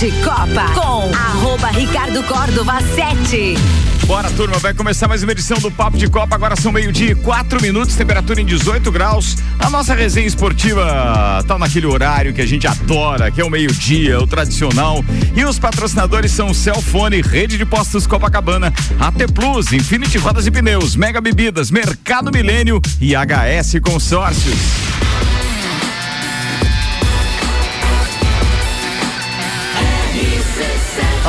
de Copa com arroba Ricardo Córdova 7. Bora, turma, vai começar mais uma edição do Papo de Copa. Agora são meio-dia e quatro minutos, temperatura em 18 graus. A nossa resenha esportiva tá naquele horário que a gente adora, que é o meio-dia, o tradicional. E os patrocinadores são Celfone, Rede de Postos Copacabana, AT Plus, Infinity Rodas e Pneus, Mega Bebidas, Mercado Milênio e HS Consórcios.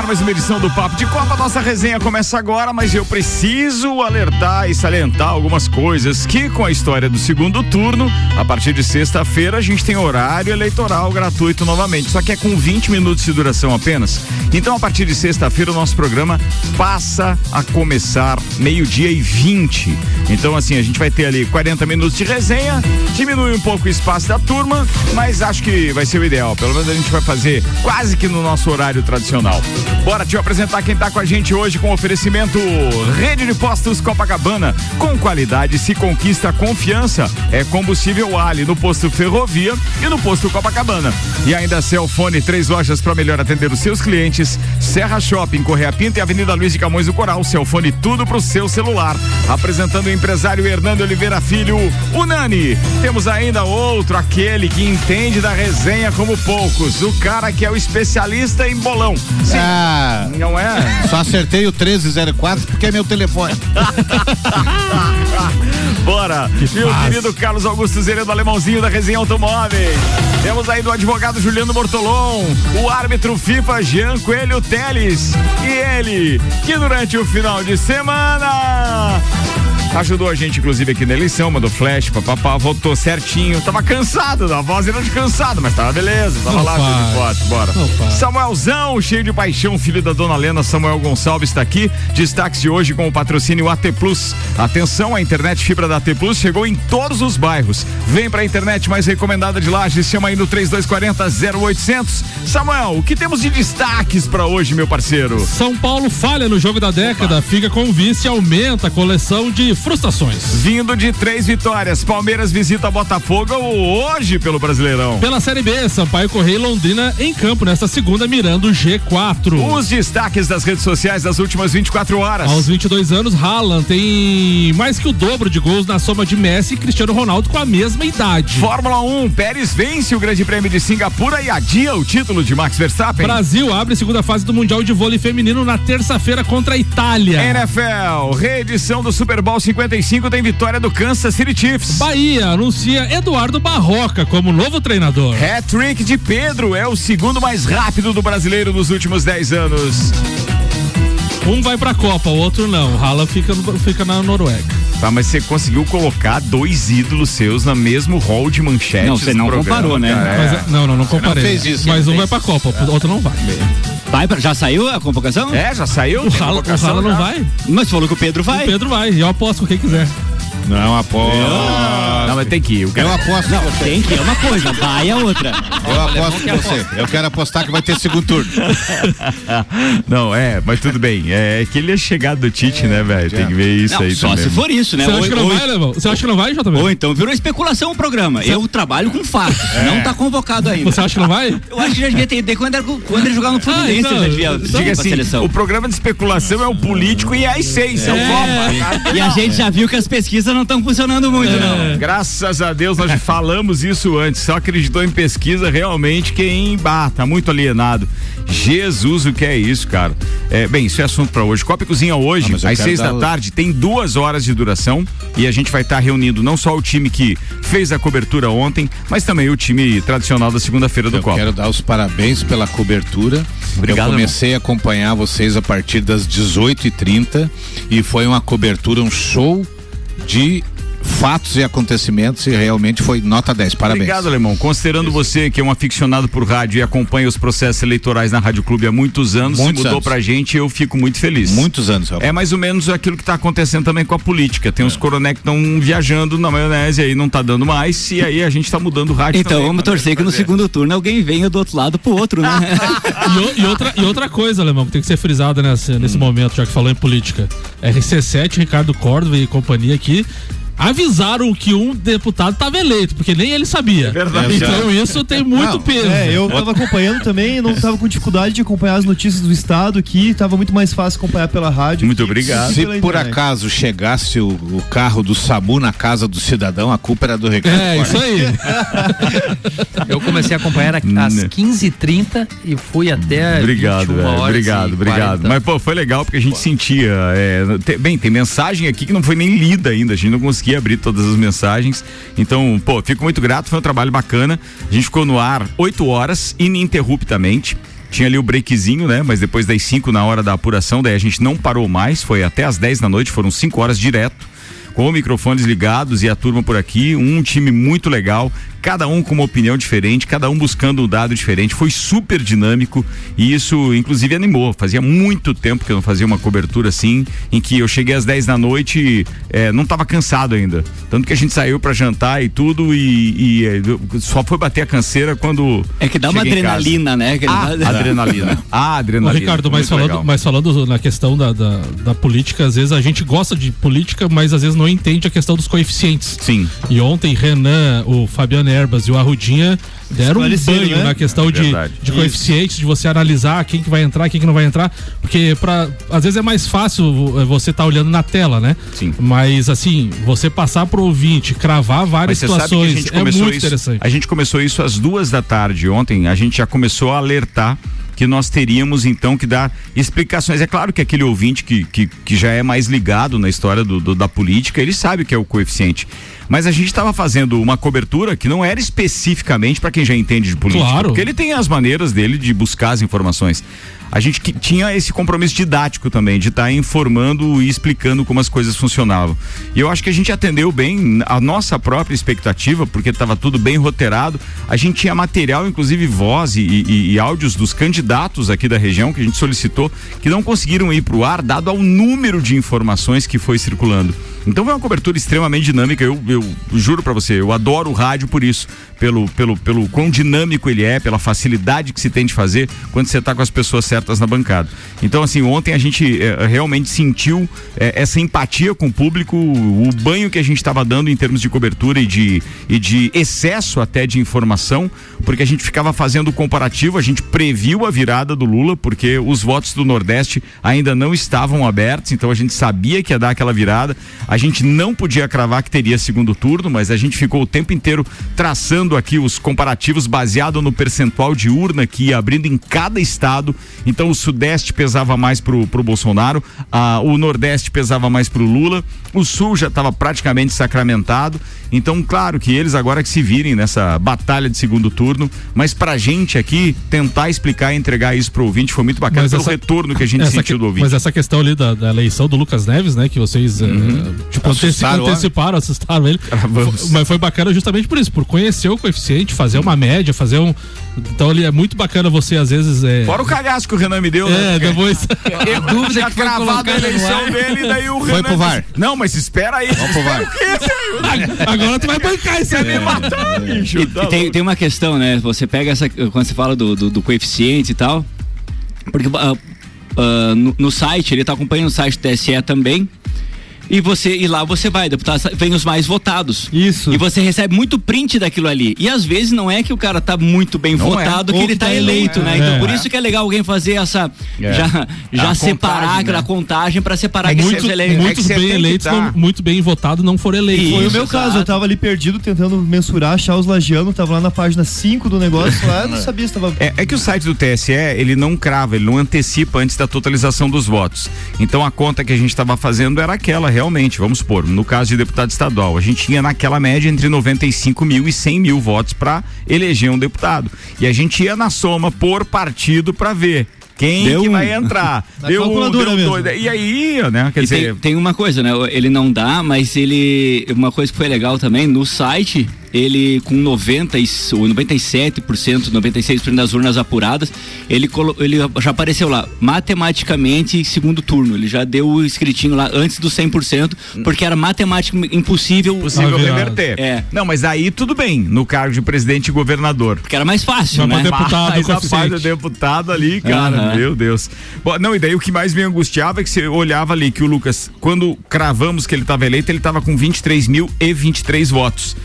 Ar mais uma edição do Papo de Copa. Nossa resenha começa agora, mas eu preciso alertar e salientar algumas coisas que com a história do segundo turno, a partir de sexta-feira a gente tem horário eleitoral gratuito novamente, só que é com 20 minutos de duração apenas. Então a partir de sexta-feira o nosso programa passa a começar meio-dia e 20. Então assim, a gente vai ter ali 40 minutos de resenha, diminui um pouco o espaço da turma, mas acho que vai ser o ideal. Pelo menos a gente vai fazer quase que no nosso horário tradicional. Bora te apresentar quem tá com a gente hoje com oferecimento Rede de Postos Copacabana. Com qualidade se conquista confiança. É combustível Ali no posto Ferrovia e no posto Copacabana. E ainda Celfone, três lojas para melhor atender os seus clientes. Serra Shopping, Correia Pinta e Avenida Luiz de Camões do Coral. Celfone, tudo pro seu celular. Apresentando o empresário Hernando Oliveira Filho, Unani. Temos ainda outro, aquele que entende da resenha como poucos. O cara que é o especialista em bolão. Sim, Não é? só acertei o 1304 porque é meu telefone. Bora! Meu fácil. querido Carlos Augusto Zerendo, alemãozinho da Resenha Automóveis. Temos aí do advogado Juliano Bortolom, o árbitro FIFA Jean Coelho Teles e ele, que durante o final de semana ajudou a gente, inclusive, aqui na eleição, mandou flash, papapá, votou certinho. Tava cansado, da voz era de cansado, mas tava beleza, tava Não lá, faz. de foto, bora. Não. Samuelzão, cheio de paixão, filho da dona Lena, Samuel Gonçalves está aqui. Destaques de hoje com o patrocínio AT Plus. Atenção, a internet fibra da AT Plus chegou em todos os bairros. Vem pra internet mais recomendada de Lages, chama aí no 3240 0800. Samuel, o que temos de destaques pra hoje, meu parceiro? São Paulo falha no jogo da década, fica com vice e aumenta a coleção de frustrações. Vindo de três vitórias, Palmeiras visita Botafogo hoje pelo Brasileirão. Pela Série B, Sampaio Correia e Londrina em campo nesta segunda mirando o G4. Os destaques das redes sociais das últimas 24 horas. Aos 22 anos, Haaland tem mais que o dobro de gols na soma de Messi e Cristiano Ronaldo com a mesma idade. Fórmula 1, Pérez vence o Grande Prêmio de Singapura e adia o título de Max Verstappen. Brasil abre segunda fase do Mundial de Vôlei Feminino na terça-feira contra a Itália. NFL, reedição do Super Bowl 55 tem vitória do Kansas City Chiefs. Bahia anuncia Eduardo Barroca como novo treinador. Hat-trick de Pedro é o segundo mais rápido do brasileiro nos últimos 10 anos. Um vai pra Copa, o outro não. O Haaland fica, fica na Noruega. Tá, mas você conseguiu colocar dois ídolos seus no mesmo hall de manchetes Não, você não programa, comparou, né? Mas, É. é- não, não, não comparei. fez isso, Mas não um vai pra Copa, o outro não vai. Vai pra- já saiu a convocação? É, já saiu? O Haaland, o Haaland não já? vai? Mas falou que o Pedro O vai. Pedro vai. E eu aposto com quem quiser. Não, aposto. Não, mas tem que ir. O cara Eu aposto Não, tem que é uma coisa, vai é outra. Eu aposto com você. Eu quero apostar que vai ter segundo turno. Não, é, mas tudo bem. É que ele é chegado do Tite, né, velho? Tem que ver isso Não, aí só também. se for isso, né? Você acha que não ou- vai, Levão? Você acha que não vai, JB? ou então virou especulação o programa. Eu trabalho com fatos. Não tá convocado ainda. Você acha que não vai? Eu acho que já devia ter ideia quando, era, quando ele jogava no Fluminense, então, ele já devia então- ir Diga assim, seleção. o programa de especulação é o político e a essência, é, o Copa. E a gente já viu que as pesquisas não estão funcionando muito, não. Graças a Deus nós falamos isso antes. Só acreditou em pesquisa realmente quem bah, tá muito alienado. Jesus, o que é isso, cara? É, bem, isso é assunto pra hoje. Copa e Cozinha hoje, Ah, às seis da dar- tarde, tem duas horas de duração e a gente vai estar reunindo não só o time que fez a cobertura ontem, mas também o time tradicional da segunda-feira do Eu Copa. quero dar os parabéns pela cobertura. Obrigado, Eu comecei a acompanhar vocês a partir das 18h30 e foi uma cobertura, um show de fatos e acontecimentos e realmente foi nota 10. Parabéns. Obrigado, Alemão. Considerando você que é um aficionado por rádio e acompanha os processos eleitorais na Rádio Clube há muitos anos, Muitos se mudou anos. pra gente, eu fico muito feliz. Muitos anos, Rafa. É mais ou menos aquilo que está acontecendo também com a política. Tem uns coroné que estão viajando na maionese aí não tá dando mais e aí a gente tá mudando o rádio Então também, vamos torcer que no segundo turno alguém venha do outro lado pro outro, né? E, o- e outra, e outra coisa, Alemão, que tem que ser frisada nesse, nesse Hum. momento, já que falou em política. RC7, Ricardo Córdova e companhia aqui avisaram que um deputado estava eleito, porque nem ele sabia. É verdade. Então isso tem muito Não, peso. É, eu tava acompanhando também e não tava com dificuldade de acompanhar as notícias do estado aqui, tava muito mais fácil acompanhar pela rádio. Muito que obrigado. Se por acaso chegasse o, o carro do SAMU na casa do cidadão, a culpa era do Ricardo. É, isso aí. Eu comecei a acompanhar às Né. 15h30 e fui até. Obrigado, 21 velho. Obrigado, e obrigado. 40. Mas, pô, foi legal porque a gente sentia. é, te- bem, tem mensagem aqui que não foi nem lida ainda. A gente não conseguia abrir todas as mensagens. Então, pô, fico muito grato. Foi um trabalho bacana. A gente ficou no ar oito horas, ininterruptamente. Tinha ali o breakzinho, né? Mas depois das 5 na hora da apuração, daí a gente não parou mais. Foi até as 10 da noite, foram cinco horas direto com microfones ligados e a turma por aqui, um time muito legal, cada um com uma opinião diferente, cada um buscando um dado diferente, foi super dinâmico e isso inclusive animou. Fazia muito tempo que eu não fazia uma cobertura assim, em que eu cheguei às 10 da noite e eh, não estava cansado ainda. Tanto que a gente saiu para jantar e tudo e, e, eh, só foi bater a canseira quando É que dá uma adrenalina, né? Que Ah, dá- adrenalina. Ah, Ô, adrenalina. Ricardo, mas falando, legal. mas falando na questão da, da, da política, às vezes a gente gosta de política, mas às vezes não entende a questão dos coeficientes. Sim. E ontem, Renan, o Fabiano Erbas e o Arrudinha deram um banho né? na questão de, Verdade. de coeficientes, de você analisar quem que vai entrar, quem que não vai entrar. Porque pra, às vezes é mais fácil eh, você estar olhando na tela, né? Sim. Mas assim, você passar pro ouvinte, cravar várias situações, é muito isso. interessante. A gente começou isso às duas da tarde ontem. A gente já começou a alertar que nós teríamos então que dar explicações. É claro que aquele ouvinte que, que, que já é mais ligado na história do, do- da política, ele sabe que é o coeficiente. Mas a gente estava fazendo uma cobertura que não era especificamente para quem já entende de política. Claro. Porque ele tem as maneiras dele de buscar as informações. A gente que- tinha esse compromisso didático também, de estar informando e explicando como as coisas funcionavam. E eu acho que a gente atendeu bem a nossa própria expectativa, porque estava tudo bem roteirado. A gente tinha material, inclusive voz e, e- e áudios dos candidatos aqui da região que a gente solicitou, que não conseguiram ir para o ar, dado ao número de informações que foi circulando. Então foi uma cobertura extremamente dinâmica. Eu, eu juro para você, eu adoro o rádio por isso, pelo, pelo, pelo quão dinâmico ele é, pela facilidade que se tem de fazer quando você está com as pessoas certas na bancada. Então, assim, ontem a gente eh, realmente sentiu eh, essa empatia com o público, o banho que a gente estava dando em termos de cobertura e de, e de excesso até de informação, porque a gente ficava fazendo o comparativo, a gente previu a virada do Lula, porque os votos do Nordeste ainda não estavam abertos, então a gente sabia que ia dar aquela virada. A gente não podia cravar que teria segundo turno, mas a gente ficou o tempo inteiro traçando aqui os comparativos baseado no percentual de urna que ia abrindo em cada estado. Então o Sudeste pesava mais pro, pro Bolsonaro, ah, o Nordeste pesava mais pro Lula, o Sul já estava praticamente sacramentado. Então, claro que eles agora que se virem nessa batalha de segundo turno, mas pra gente aqui tentar explicar e entregar isso pro ouvinte foi muito bacana Mas pelo essa- retorno que a gente sentiu que- do ouvinte. Mas essa questão ali da, da eleição do Lucas Neves, né? Que vocês eh, tipo, anteci- anteciparam, assustaram ele. Fo- Mas foi bacana justamente por isso, por conhecer o coeficiente, fazer uma média, fazer um. Então ali é muito bacana você, às vezes. É, Fora o cagaço que o Renan me deu, é né? depois. Eu dúvida que foi cravado a eleição dele, daí o Foi Renan pro VAR. disse, Não, mas espera aí. Vamos pro VAR. Agora tu vai bancar isso aí. Me matar, bicho? E Tá tem, tem uma questão, né? Você pega essa. Quando você fala do, do, do coeficiente e tal. Porque ah, ah, no, no site, ele tá acompanhando o site do TSE também. E você e lá você vai, deputado, vem os mais votados. Isso. E você recebe muito print daquilo ali. E às vezes não é que o cara tá muito bem Não é. votado que Ou ele que tá tá eleito, né? é. Então por É. isso que é legal alguém fazer essa É. já já A separar contagem, aquela né? contagem pra separar É que é que Muitos bem que eleitos, não- muito bem votados, não foram eleitos. Isso. Foi o meu caso, eu tava ali perdido tentando mensurar, achar os lagianos, tava lá na página 5 do negócio, lá eu não sabia se tava. É, é que o site do TSE, ele não crava, ele não antecipa antes da totalização dos votos. Então a conta que a gente estava fazendo era aquela, realmente, vamos supor, no caso de deputado estadual, a gente tinha naquela média entre 95 mil e 100 mil votos para eleger um deputado. E a gente ia na soma por partido para ver Quem Deu que um- vai entrar? Na Deu, calculadora deu dois. E aí, né? Quer E dizer, tem, tem uma coisa, né? Ele não dá, mas ele. Uma coisa que foi legal também, no site, ele com 90 e, ou 97%, 96% das urnas apuradas, ele, colo- ele já apareceu lá, matematicamente segundo turno. Ele já deu o escritinho lá antes do 100%, porque era matematicamente impossível. possível Ah, reverter. É. Não, mas aí tudo bem, no cargo de presidente e governador. Porque era mais fácil, Mas né? deputado, Mas a coeficiente. parte do deputado ali, cara, Aham. meu Deus. Bom, não, e daí o que mais me angustiava é que você olhava ali que o Lucas, quando cravamos que ele estava eleito, ele estava com 23 mil e 23 votos.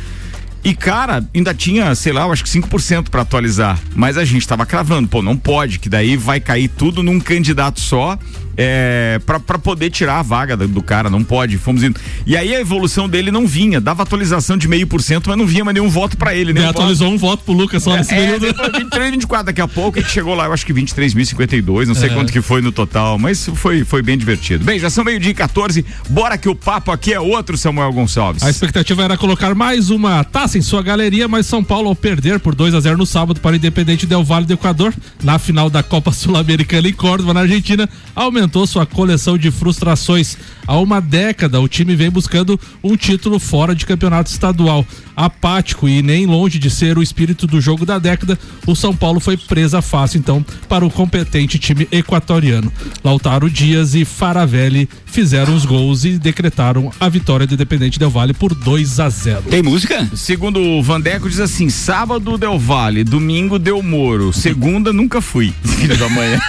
E, cara, ainda tinha, sei lá, eu acho que 5% para atualizar. Mas a gente tava cravando, pô, não pode, que daí vai cair tudo num candidato só. É, pra, pra poder tirar a vaga do, do cara, não pode. Fomos indo. E aí a evolução dele não vinha, dava atualização de meio por cento, mas não vinha mais nenhum voto para ele, né? Ele atualizou um voto pro Lucas só nesse É, período. depois 23, 24, daqui a pouco gente chegou lá, eu acho que 23.052, não sei quanto que foi no total, mas foi, foi bem divertido. Bem, já são meio-dia e 14, bora que o papo aqui é outro, Samuel Gonçalves. A expectativa era colocar mais uma taça em sua galeria, mas São Paulo, ao perder por 2 a 0 no sábado para o Independente Del Valle do Equador, na final da Copa Sul-Americana em Córdoba, na Argentina, aumentou sua coleção de frustrações. Há uma década, o time vem buscando um título fora de campeonato estadual. Apático e nem longe de ser o espírito do jogo da década, o São Paulo foi presa fácil, então, para o competente time equatoriano. Lautaro Dias e Faravelli fizeram os gols e decretaram a vitória do Independente Del Valle por 2 a 0. Tem música? Segundo o Vandeco, diz assim: sábado Del Valle, domingo Del Moro, segunda nunca fui. Filho da manhã.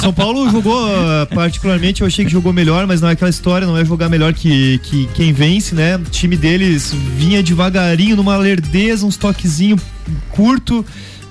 São Paulo jogou, ah, particularmente, eu achei que jogou melhor, mas não é aquela história, não é jogar melhor que, que quem vence, né? O time deles vinha devagarinho, numa lerdeza, uns toquezinho curto.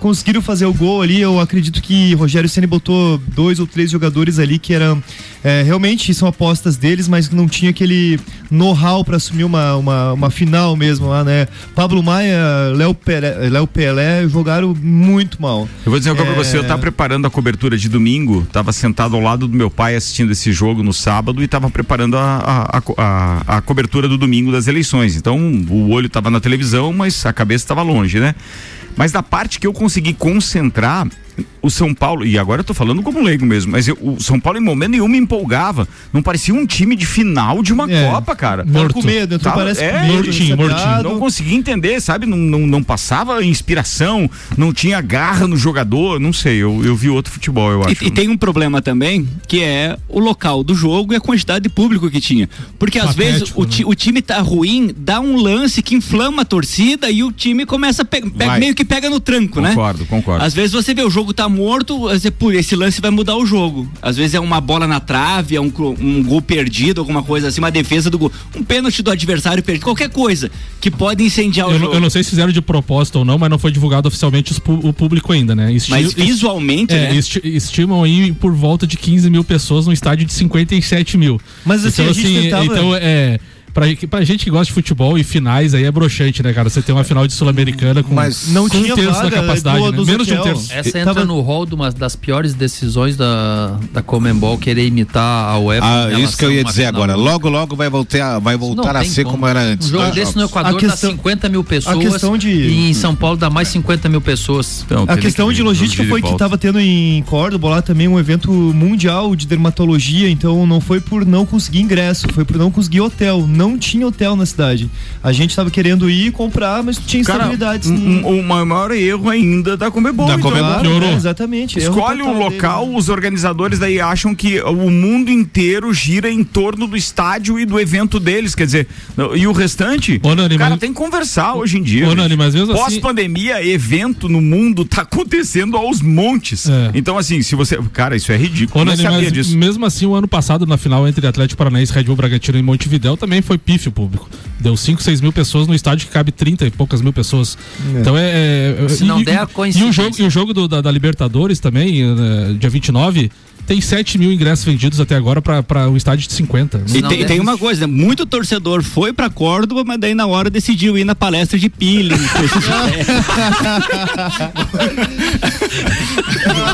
Conseguiram fazer o gol ali. Eu acredito que Rogério Ceni botou dois ou três jogadores ali que eram é, realmente são apostas deles, mas não tinha aquele know-how para assumir uma, uma, uma final mesmo lá, né? Pablo Maia, Léo Pelé, Léo Pelé jogaram muito mal. Eu vou dizer uma coisa pra É. você, eu tava preparando a cobertura de domingo, tava sentado ao lado do meu pai assistindo esse jogo no sábado e tava preparando a, a, a a- cobertura do domingo das eleições. Então o olho tava na televisão, mas a cabeça tava longe, né? Mas da parte que eu consegui concentrar, o São Paulo, e agora eu tô falando como leigo mesmo, mas eu- o São Paulo em momento nenhum me empolgava. Não parecia um time de final de uma É. Copa, cara. Morto. com medo, entrou, Tava- parece é, com medo, mortinho, mortinho. Não conseguia entender, sabe? Não, não, não passava inspiração, não tinha garra no jogador, não sei. Eu, eu vi outro futebol, eu acho. E, e tem um problema também, que é o local do jogo e a quantidade de público que tinha. Porque às Patético, vezes o, ti- né? o time tá ruim, dá um lance que inflama a torcida e o time começa a pe- pe- Vai. meio que pega no tranco, né? Concordo, concordo. Às vezes você vê o jogo tá morto, você, pô, esse lance vai mudar o jogo. Às vezes é uma bola na trave, é um, um gol perdido, alguma coisa assim, uma defesa do gol, um pênalti do adversário perdido, qualquer coisa que pode incendiar o Eu, não- jogo. eu não sei se fizeram de propósito ou não, mas não foi divulgado oficialmente o público ainda, né? Esti- Mas visualmente, é, né? esti- estimam aí por volta de 15 mil pessoas num estádio de 57 mil. Mas, assim, então, a gente assim, tentava- então é. Pra, pra gente que gosta de futebol e finais aí é broxante, né, cara? Você tem uma final de Sul-Americana com, Mas não com tinha um terço vaga, da capacidade, do- né? do Menos de um terço. Essa entra tava- no rol de uma das piores decisões da, da Comembol querer imitar a UEFA. Ah, isso que eu ia a dizer agora. Logo, logo vai voltar, vai voltar Não a ser como. como era antes. Um jogo Dois desse no jogos. Equador A questão- dá 50 mil pessoas. questão de- E em São Paulo dá mais 50 mil pessoas. Então, A questão que- de logística foi que estava tendo em Córdoba lá também um evento mundial de dermatologia, então não foi por não conseguir ingresso, foi por não conseguir hotel. Não tinha hotel na cidade. A gente estava querendo ir comprar, mas tinha Cara, instabilidades. um, um, o maior erro ainda da Comebol. Da então. Comebol. Claro, piorou. né, exatamente. Escolhe um dele, local, né? os organizadores daí acham que o mundo inteiro gira em torno do estádio e do evento deles, quer dizer, e o restante, Ô, Nani, cara, mas- tem que conversar hoje em dia. Ô, gente. Nani, mas mesmo assim- Pós-pandemia, evento no mundo tá acontecendo aos montes. É. Então, assim, se você. Cara, isso é ridículo. Ô, não sabia disso. mesmo assim, o ano passado, na final entre Atlético Paranaense e Red Bull Bragantino em Montevidéu, também foi pífio público. Deu 5, 6 mil pessoas no estádio que cabe 30 e poucas mil pessoas. Então é. é- Se e- não der a E o coincidência. jogo, e o jogo do- da, da Libertadores também, eh, dia 29. Tem 7 mil ingressos vendidos até agora para um estádio de 50. E tem, tem uma coisa, né? muito torcedor foi pra Córdoba, mas daí na hora decidiu ir na palestra de peeling.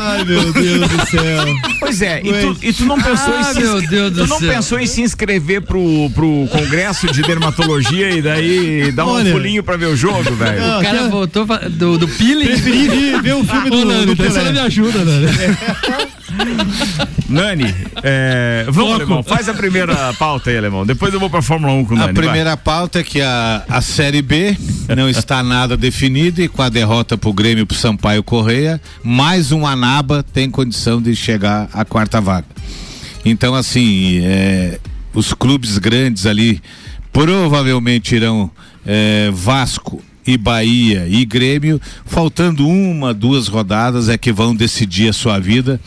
Ai, meu Deus do céu. Pois é, e tu, e tu não pensou Ah, em se, meu Deus tu do não céu. pensou em se inscrever pro, pro congresso de dermatologia e daí dar um Olha. pulinho pra ver o jogo, velho? O cara voltou fa- do, do peeling. Preferi ver, ver o filme do, Nani, do daí você Pelé. não me ajuda, Nani. Nani, é, vamos, alemão, faz a primeira pauta aí, alemão. Depois eu vou pra Fórmula 1 com o Nani. A vai. primeira pauta é que a, a Série B não está nada definida e com a derrota pro Grêmio pro Sampaio Correia, mais um Anaba tem condição de chegar à quarta vaga. Então, assim, é, os clubes grandes ali provavelmente irão é, Vasco e Bahia e Grêmio, faltando uma, duas rodadas é que vão decidir a sua vida.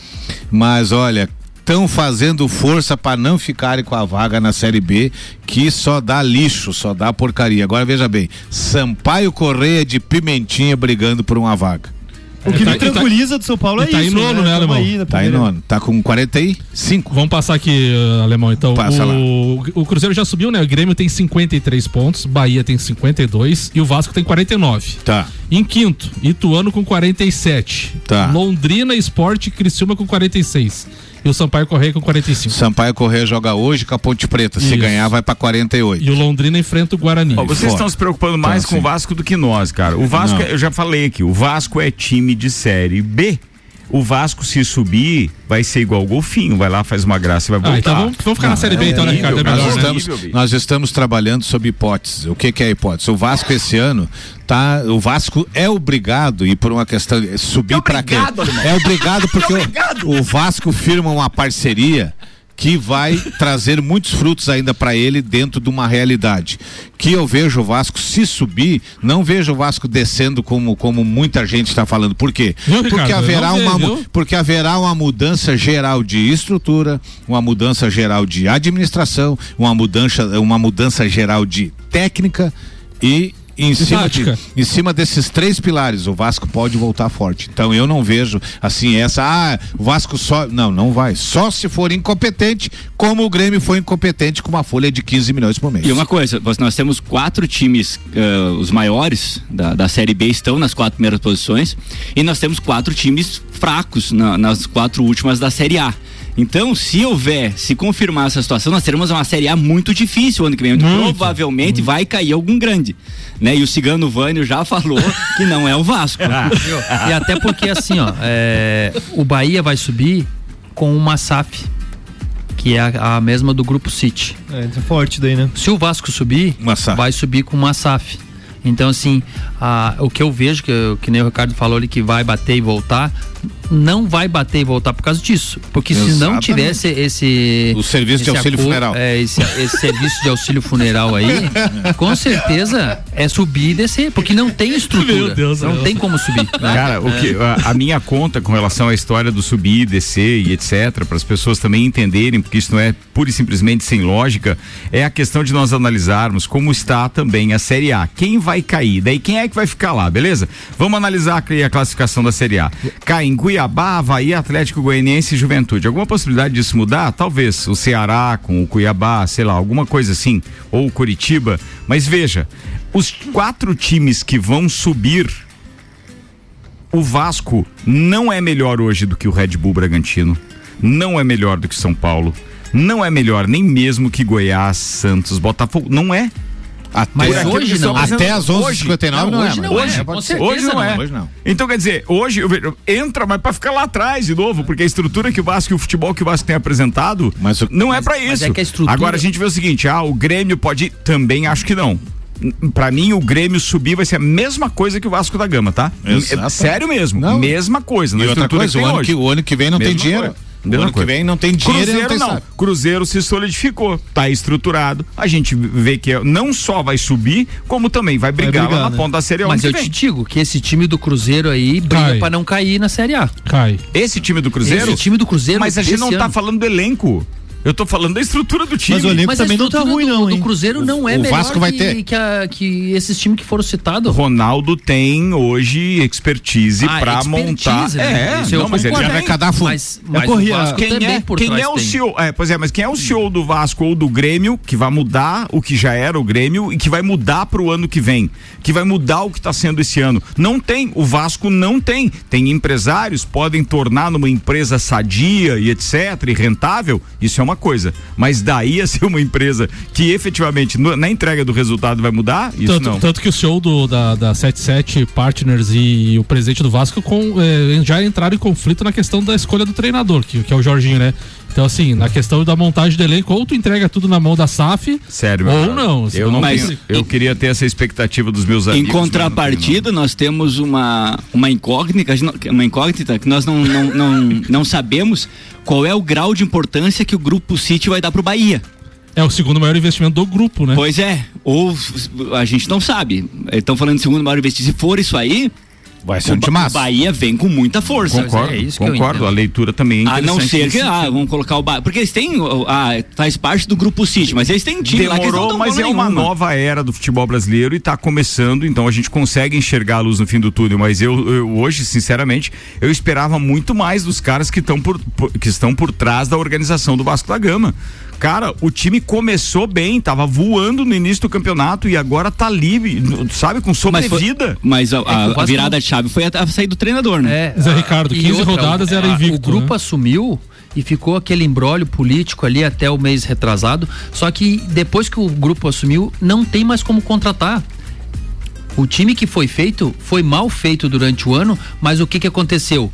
Mas olha, estão fazendo força para não ficarem com a vaga na Série B, que só dá lixo, só dá porcaria. Agora veja bem, Sampaio Correia de Pimentinha brigando por uma vaga. O que Tá- me tá- tranquiliza do São Paulo é e tá em isso. nono, né, Tamo alemão? aí Tá em nono, tá com 45. Vamos passar aqui, uh, Alemão, então. Passa o, o Cruzeiro já subiu, né? O Grêmio tem 53 pontos, Bahia tem 52 e o Vasco tem 49. Tá. Em quinto, Ituano com 47. Tá. Londrina, Esporte e Criciúma com 46. E o Sampaio Correia com 45. Sampaio Correia joga hoje com a Ponte Preta. Se Isso. ganhar, vai pra 48. E o Londrina enfrenta o Guarani. Ó, vocês Fora. estão se preocupando mais Então, com o sim. Vasco do que nós, cara. O Vasco, é- eu já falei aqui, o Vasco é time de série B. O Vasco, se subir, vai ser igual o Golfinho. Vai lá, faz uma graça e vai voltar. Ah, então vamos, vamos ficar na Série B, então, né, Ricardo? É melhor, nós, né? estamos, nós estamos trabalhando sobre hipóteses. O que, que é a hipótese? O Vasco esse ano tá, o Vasco é obrigado e por uma questão de subir É para quê? obrigado, alemão. É obrigado porque É o- obrigado. O, Vasco firma uma parceria que vai trazer muitos frutos ainda para ele dentro de uma realidade. Que eu vejo o Vasco se subir, não vejo o Vasco descendo como como muita gente está falando. Por quê? Viu, porque Ricardo? haverá uma porque haverá uma mudança geral de estrutura, uma mudança geral de administração, uma mudança, uma mudança geral de técnica e em cima, de- em cima desses três pilares o Vasco pode voltar forte. Então eu não vejo assim essa, ah, o Vasco só, não, não vai. Só se for incompetente, como o Grêmio foi incompetente com uma folha de 15 milhões por mês. E uma coisa, nós- nós temos quatro times, eh, os maiores da, da Série B estão nas quatro primeiras posições, e nós temos quatro times fracos na- nas quatro últimas da Série A. Então, se houver, se confirmar essa situação, nós teremos uma Série A muito difícil ano que vem. onde Muito, provavelmente vai cair algum grande. Né? E o Cigano Vânio já falou que não é o Vasco. E até porque assim, ó, é, o Bahia vai subir com uma SAF, que é a, a mesma do grupo City. É, forte daí, né? Se o Vasco subir, vai subir com uma SAF. Então, assim, a- o que eu vejo, que, que nem o Ricardo falou ali, que vai bater e voltar, não vai bater e voltar por causa disso. Porque se não Exatamente. tivesse esse. O serviço de esse auxílio acordo- funeral. É, esse, esse serviço de auxílio funeral aí, com certeza é subir e descer, porque não tem estrutura. Meu Deus, não meu. tem como subir. né? Cara, o que, a, a minha conta com relação à história do subir, descer e etc, para as pessoas também entenderem, porque isso não é pura e simplesmente sem lógica, é a questão de nós analisarmos como está também a Série A. Quem vai cair? Daí quem é que vai ficar lá, beleza? Vamos analisar aqui a classificação da Série A. Cai em Cuiabá, Havaí, Atlético Goianiense e Juventude. Alguma possibilidade disso mudar? Talvez. O Ceará com o Cuiabá, sei lá, alguma coisa assim. Ou o Curitiba. Mas veja, os quatro times que vão subir o Vasco não é melhor hoje do que o Red Bull Bragantino, não é melhor do que São Paulo, não é melhor nem mesmo que Goiás, Santos, Botafogo, não é. Até, Mas aquilo hoje não. até às hoje. 11h59 não, Não, é. hoje não é, hoje com certeza Hoje não, é. Hoje não. Então quer dizer, hoje entra, mas para ficar lá atrás de novo, porque a estrutura que o Vasco e o futebol que o Vasco tem apresentado Mas não é para mas isso. é a estrutura- Agora a gente vê o seguinte, ah, o Grêmio pode ir? também acho que não. Para mim o Grêmio subir vai ser a mesma coisa que o Vasco da Gama, tá? Exato. É Sério mesmo, Não. mesma coisa, E outra coisa, o tem ano que, o ano que vem não tem Mesma dinheiro. coisa. Mesma ano que coisa. vem não tem dinheiro Cruzeiro não tem não. Cruzeiro se solidificou, tá estruturado. A gente vê que não só vai subir, como também vai brigar, brigar, lá na né? ponta da Série A Mas eu que te vem. digo que esse time do Cruzeiro aí briga Cai. pra não cair na Série A. Cai. Esse time do Cruzeiro, Esse time do Cruzeiro mas a gente não tá ano- falando do elenco. Eu tô falando da estrutura do time. Mas o elenco Mas também não tá ruim, do, não, do hein? Cruzeiro não é o melhor Vasco vai que, ter. que, a- que esses times que foram citados. Ronaldo tem hoje expertise Ah, pra expertise, montar. né? É, Isso não, mas ele já vai. Mas, mas corria- Vasco Quem também é, por quem trás é o tem. CEO? É, pois é, mas quem é o CEO do Vasco ou do Grêmio que vai mudar o que já era o Grêmio e que vai mudar pro ano que vem? Que vai mudar o que tá sendo esse ano? Não tem. O Vasco não tem. Tem empresários, podem tornar numa empresa sadia e etc. e rentável. Isso é uma coisa. Mas daí a ser uma empresa que efetivamente na entrega do resultado vai mudar, isso Tanto, não. tanto que o show do, da, da 77 Partners e o presidente do Vasco com, eh, já entraram em conflito na questão da escolha do treinador, que, que é o Jorginho, né? Então, assim, na questão da montagem do elenco, ou tu entrega tudo na mão da SAF, Sério, ou brother. não. Eu não Mas- tenho- eu queria ter essa expectativa dos meus Em amigos. não. contrapartida, nós temos uma, uma incógnita, uma incógnita que nós não, não, não, não sabemos qual é o grau de importância que o grupo City vai dar pro Bahia. É o segundo maior investimento do grupo, né? Pois é, ou a gente não sabe. Estão falando de segundo maior investimento. Se for isso aí, Vai ser o um timaço. Bahia vem com muita força. Concordo, é isso concordo. A leitura também é A não ser que, ah, vamos colocar o Bahia. Porque eles têm, ah, faz parte do grupo City, mas eles têm time lá que eles não Demorou, mas é bola uma nenhuma. nova era do futebol brasileiro e tá começando, então a gente consegue enxergar a luz no fim do túnel. Mas eu, eu hoje, sinceramente, eu esperava muito mais dos caras que estão por, por- que estão por trás da organização do Vasco da Gama. Cara, o time começou bem, tava voando no início do campeonato e agora tá livre, sabe, com Mas, foi- sobrevida. mas a, a- o a Vasco virada de chave foi a, a sair do treinador, né? É, Zé a- Ricardo, e 15 rodadas era a- invicto, O grupo né? assumiu e ficou aquele embrólio político ali até o mês retrasado. Só que depois que o grupo assumiu, não tem mais como contratar. O time que foi feito foi mal feito durante o ano, mas o que que aconteceu?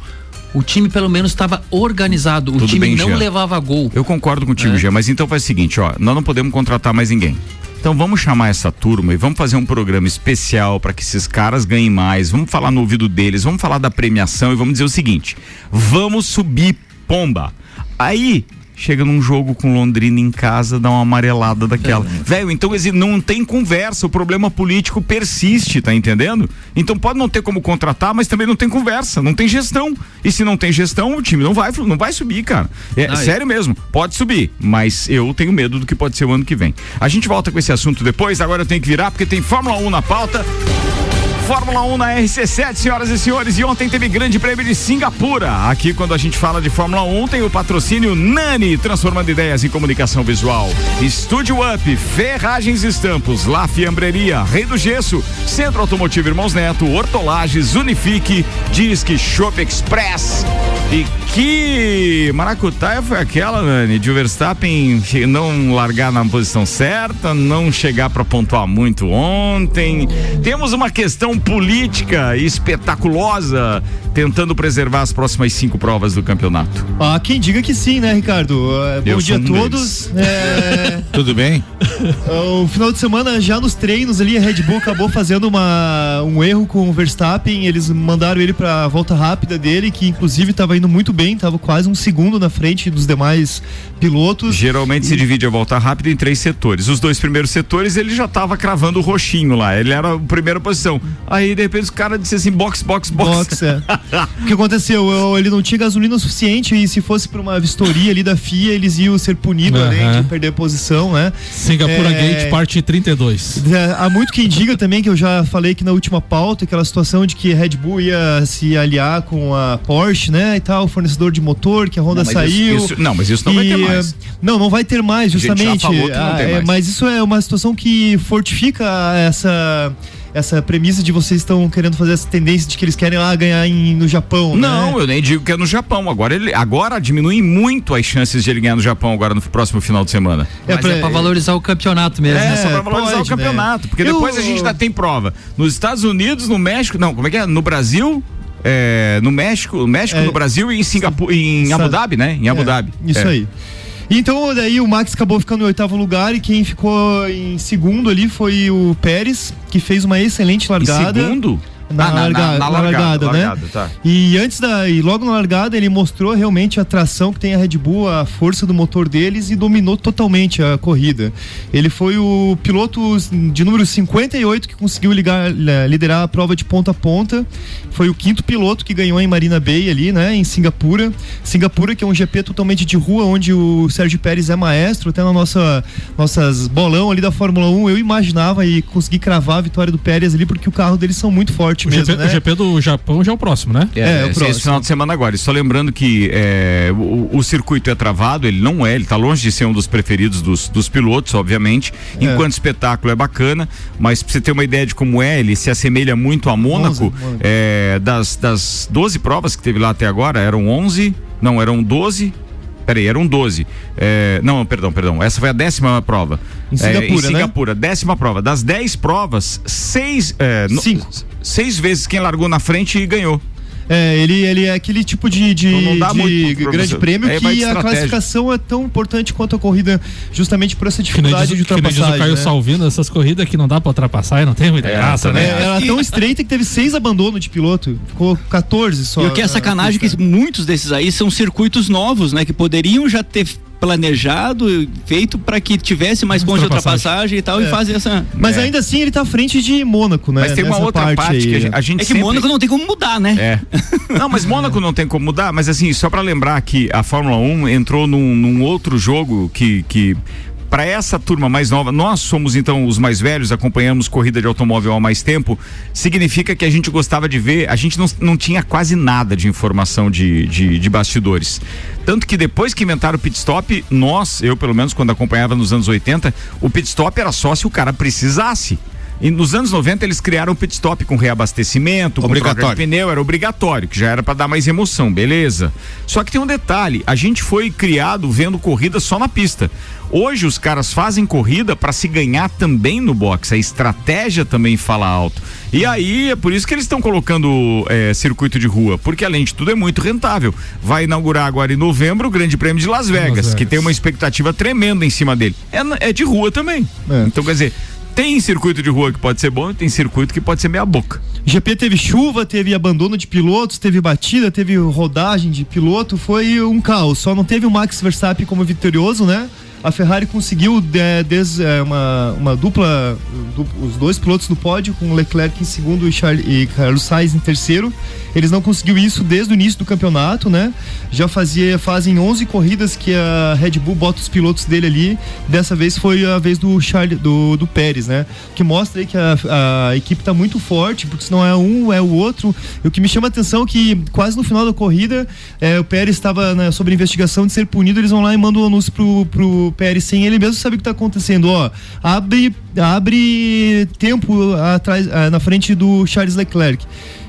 O time pelo menos estava organizado, o Tudo time bem, não Jean. levava gol. Eu concordo contigo, É. Gê, mas então faz o seguinte, ó, nós não podemos contratar mais ninguém. Então vamos chamar essa turma e vamos fazer um programa especial para que esses caras ganhem mais. Vamos falar no ouvido deles, vamos falar da premiação e vamos dizer o seguinte: vamos subir pomba. Aí chega num jogo com Londrina em casa, dá uma amarelada daquela. Velho, então não tem conversa, o problema político persiste, tá entendendo? Então pode não ter como contratar, mas também não tem conversa, não tem gestão. E se não tem gestão, o time não vai, não vai subir, cara. É sério mesmo, pode subir, mas eu tenho medo do que pode ser o ano que vem. A gente volta com esse assunto depois, agora eu tenho que virar porque tem Fórmula 1 na pauta. Fórmula 1 na RC7, senhoras e senhores, e ontem teve grande prêmio de Singapura. Aqui, quando a gente fala de Fórmula 1, tem o patrocínio Nani, transformando ideias em comunicação visual. Estúdio Up, Ferragens Estampos, La Fiambreria, Rei do Gesso, Centro Automotivo Irmãos Neto, Hortolages, Unifique, Disque Shop Express. E que maracutaia foi aquela, Nani, de Verstappen não largar na posição certa, não chegar para pontuar muito ontem. Temos uma questão política espetaculosa tentando preservar as próximas cinco provas do campeonato. Ah, quem diga que sim, né, Ricardo? Eu bom dia a todos. É, Tudo bem? o final de semana, já nos treinos ali, a Red Bull acabou fazendo uma, um erro com o Verstappen. Eles mandaram ele pra volta rápida dele, que inclusive estava indo muito bem, estava quase um segundo na frente dos demais pilotos. Geralmente se divide a volta rápida em três setores. Os dois primeiros setores ele já tava cravando o roxinho lá. Ele era a primeira posição. Aí de repente os caras disseram assim: box, box, box. Box, é. o que aconteceu? Eu- ele não tinha gasolina suficiente e se fosse pra uma vistoria ali da FIA, eles iam ser punidos Aham. além de perder a posição, né? Singapura É. Gate, parte 32. É, Há muito quem diga também, que eu já falei aqui na última pauta, aquela situação de que a Red Bull ia se aliar com a Porsche, né, e tal, fornecedor de motor, que a Honda Não, saiu. isso- isso- não, mas isso não vai ter E, mais. eh, Não, não vai ter mais, gente já justamente. falou que não Ah, tem é, mais. mas isso é uma situação que fortifica essa essa premissa de vocês estão querendo fazer essa tendência de que eles querem lá ganhar em- no Japão, Não, né? eu nem digo que é no Japão. Agora ele agora diminui muito as chances de ele ganhar no Japão agora no próximo final de semana. Mas pra- é pra valorizar o campeonato mesmo. É, né? só pra valorizar pode, o campeonato. Porque Eu- depois a gente ainda tem prova. Nos Estados Unidos, no México, não, como é que é? No Brasil, é, no México, no México, É. no Brasil e em Singapura, em Abu Dhabi, né? Em Abu É, Dhabi. Isso É. aí. Então, daí o Max acabou ficando em oitavo lugar e quem ficou em segundo ali foi o Pérez, que fez uma excelente largada. segundo? Na, Ah, na- larga- na- na largada, largada, né? largada, tá. E antes da. E logo na largada ele mostrou realmente a tração que tem a Red Bull, a força do motor deles e dominou totalmente a corrida. Ele foi o piloto de número 58 que conseguiu ligar- liderar a prova de ponta a ponta. Foi o quinto piloto que ganhou em Marina Bay ali, né? Em Singapura. Singapura, que é um GP totalmente de rua, onde o Sérgio Pérez é maestro, até na nossa nossas bolão ali da Fórmula 1, eu imaginava e consegui cravar a vitória do Pérez ali, porque o carro deles são muito fortes O mesmo, GP, né? o GP do Japão já é o próximo, né? É, É, o esse, próximo. esse final de semana agora. E Só lembrando que é, o, o circuito é travado, ele não é, ele tá longe de ser um dos preferidos dos, dos pilotos, obviamente. É. Enquanto espetáculo é bacana, mas pra você ter uma ideia de como é, ele se assemelha muito a Mônaco. É, das, das 12 provas que teve lá até agora, eram 11, não, eram 12. Peraí, eram 12. É, não, perdão, perdão. Essa foi a décima prova. Em É, Singapura, em né? Singapura, décima prova. Das 10 provas, seis. é, no-. Seis vezes quem largou na frente ganhou. É, ele, ele é aquele tipo de, de, Não- não dá de grande prêmio de que a classificação é tão importante quanto a corrida, justamente por essa dificuldade diz, de nem diz o. Caio né? Salvino, essas corridas que não dá pra ultrapassar e não tem muita graça, É, né? era tão estreita que teve seis abandonos de piloto. Ficou 14 só. E o que é na sacanagem é que muitos desses aí são circuitos novos, né? Que poderiam já ter planejado, feito para que tivesse mais pontos de ultrapassagem e tal, É. e fazer essa. Mas É. ainda assim ele tá à frente de Mônaco, né? Mas tem uma Nessa outra parte, aí. que a gente, a gente É que sempre- Mônaco não tem como mudar, né? É. Não, mas Mônaco não tem como mudar, mas assim, só pra lembrar que a Fórmula 1 entrou num, num outro jogo que. que para essa turma mais nova, nós somos então os mais velhos, acompanhamos corrida de automóvel há mais tempo, significa que a gente gostava de ver, a gente não, não tinha quase nada de informação de, de, de bastidores. Tanto que depois que inventaram o pit stop, nós, eu pelo menos quando acompanhava nos anos 80, o pit stop era só se o cara precisasse. E nos anos 90 eles criaram o pit stop com reabastecimento, com troca de Obrigatório. pneu, era obrigatório, que já era pra dar mais emoção, beleza. Só que tem um detalhe, a gente foi criado vendo corrida só na pista. Hoje os caras fazem corrida pra se ganhar também no boxe, a estratégia também fala alto. E aí é por isso que eles estão colocando é, circuito de rua, porque além de tudo é muito rentável. Vai inaugurar agora em novembro o Grande Prêmio de Las Vegas, Vegas. que tem uma expectativa tremenda em cima dele. É, é de rua também. É. Então quer dizer, tem circuito de rua que pode ser bom e tem circuito que pode ser meia boca. GP teve chuva, teve abandono de pilotos, teve batida, teve rodagem de piloto, foi um caos. Só não teve o Max Verstappen como vitorioso, né? A Ferrari conseguiu é, des- é, uma, uma dupla, du- os dois pilotos no pódio, com Leclerc em segundo e, Charles, e Carlos Sainz em terceiro. Eles não conseguiu isso desde o início do campeonato, né? Já fazia, fazem 11 corridas que a Red Bull bota os pilotos dele ali. Dessa vez foi a vez do Charles, do, do Pérez, né? Que mostra aí que a, a equipe tá muito forte, porque se não é um, é o outro. E o que me chama a atenção é que quase no final da corrida, é, o Pérez estava né, sob investigação de ser punido, eles vão lá e mandam o anúncio pro, pro Pérez sem ele mesmo saber o que tá acontecendo. Ó, abre, abre tempo atrás, ah, na frente do Charles Leclerc.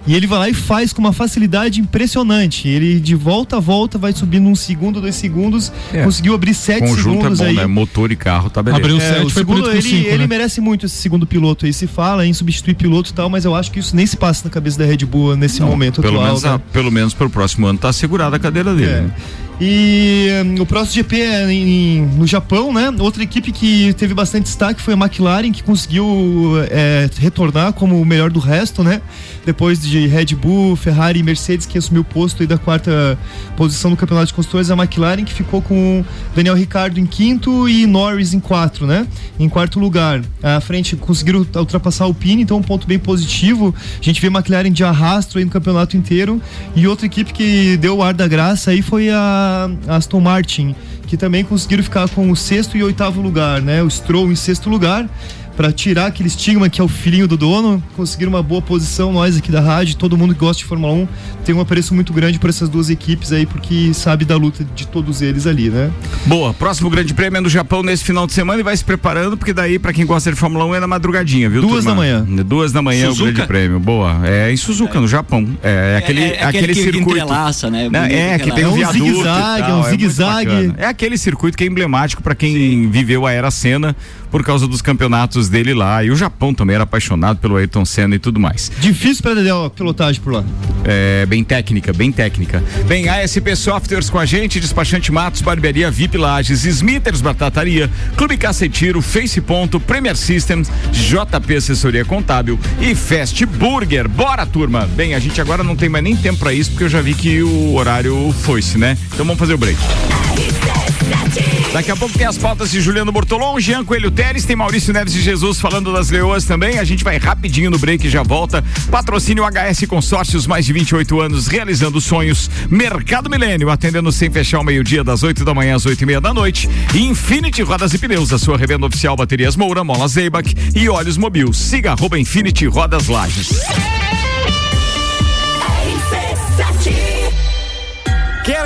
E ele vai lá e faz com uma facilidade impressionante. Ele de volta a volta vai subindo um segundo, dois segundos, É. conseguiu abrir sete Conjunto é segundos bom, aí. né? Motor e carro, tá beleza. Abriu É, sete, o foi segundo, bonito ele, cinco, ele né? merece muito esse segundo piloto aí. Se fala em substituir piloto e tal, mas eu acho que isso nem se passa na cabeça da Red Bull nesse Não, momento pelo atual. menos, né? a- pelo menos pro próximo ano tá assegurada a cadeira dele. É. E hum, o próximo GP é em- no Japão, né? Outra equipe que teve bastante destaque foi a McLaren, que conseguiu é, retornar como o melhor do resto, né? Depois de Red Bull, Ferrari e Mercedes, que assumiu o posto da quarta posição no Campeonato de Construtores, a McLaren que ficou com Daniel Ricciardo em quinto e Norris em quatro, né? Em quarto lugar. À frente conseguiram ultrapassar o Pini, então um ponto bem positivo. A gente vê a McLaren de arrasto aí no campeonato inteiro. E outra equipe que deu o ar da graça aí foi a Aston Martin, que também conseguiram ficar com o sexto e oitavo lugar, né? O Stroll em sexto lugar. Pra tirar aquele estigma que é o filhinho do dono, conseguiram uma boa posição. Nós aqui da rádio, todo mundo que gosta de Fórmula 1, tem um apreço muito grande por essas duas equipes aí, porque sabe da luta de todos eles ali, né? Boa, próximo grande prêmio é no Japão nesse final de semana e vai se preparando, porque daí, pra quem gosta de Fórmula 1, é na madrugadinha, viu? Duas turma? da manhã. Duas da manhã é o Suzuka? grande prêmio. Boa. É em Suzuka, no Japão. É, aquele, é aquele, que circuito. entrelaça, né? Não, é, que tem É um um viaduto. e zigue-zague, é um muito zigue-zague. bacana. É aquele circuito que é emblemático pra quem viveu a era Senna, por causa dos campeonatos dele lá. E o Japão também era apaixonado pelo Ayrton Senna e tudo mais. Difícil pra Dedé a pilotagem por lá. É, bem técnica, bem técnica. Bem, ASP Softwares com a gente, Despachante Matos, Barbearia VIP Lages, Smithers Batataria, Clube Cacetiro, Face Ponto, Premier Systems, JP Assessoria Contábil e Fast Burger. Bora, turma! Bem, a gente agora não tem mais nem tempo pra isso, porque eu já vi que o horário foi-se, né? Então vamos fazer o break. Daqui a pouco tem as pautas de Juliano Bortolom, Jean Coelho Teres, tem Maurício Neves de Jesus falando das leoas também. A gente vai rapidinho no break e já volta. Patrocínio HS Consórcios, mais de 28 anos, realizando sonhos. Mercado Milênio, atendendo sem fechar o meio-dia, das 8 da manhã às 8 e meia da noite. Infinity Rodas e Pneus, a sua revenda oficial Baterias Moura, Mola Zeibach e Olhos Mobil. Siga arroba Infinity Rodas Lages.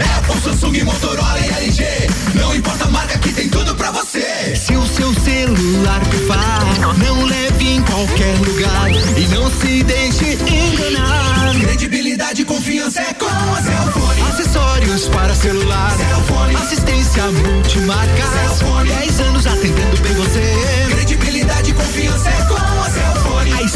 Apple, Samsung, Motorola e LG. Não importa a marca que tem tudo pra você. Se o seu celular pifar, não leve em qualquer lugar e não se deixe enganar. Credibilidade e confiança é com a Cellfone. Acessórios para celular, Cellfone. assistência multimarca, Cellfone. 10 anos atendendo bem você. Credibilidade e confiança é com. A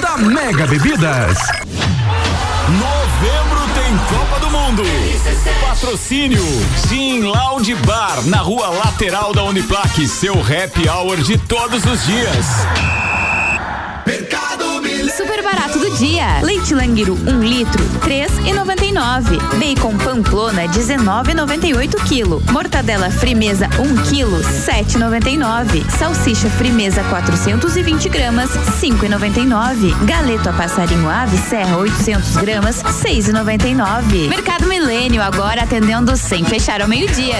da Mega Bebidas. Novembro tem Copa do Mundo. Patrocínio Sim Lounge Bar na rua lateral da Uniplaque, seu happy hour de todos os dias. Mercado do dia. Leite Languiro, 1 um litro, três e noventa e nove. Bacon Pamplona, 19,98 quilo. Mortadela Frimeza, 1 um e nove. Salsicha Frimeza, 420 gramas, cinco e noventa e nove. Galeto a passarinho ave serra, 800 gramas, seis e noventa e nove. Mercado Milênio, agora atendendo sem fechar ao meio-dia.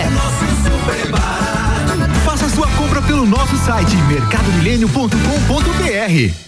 Faça sua compra pelo nosso site mercadomilênio.com.br.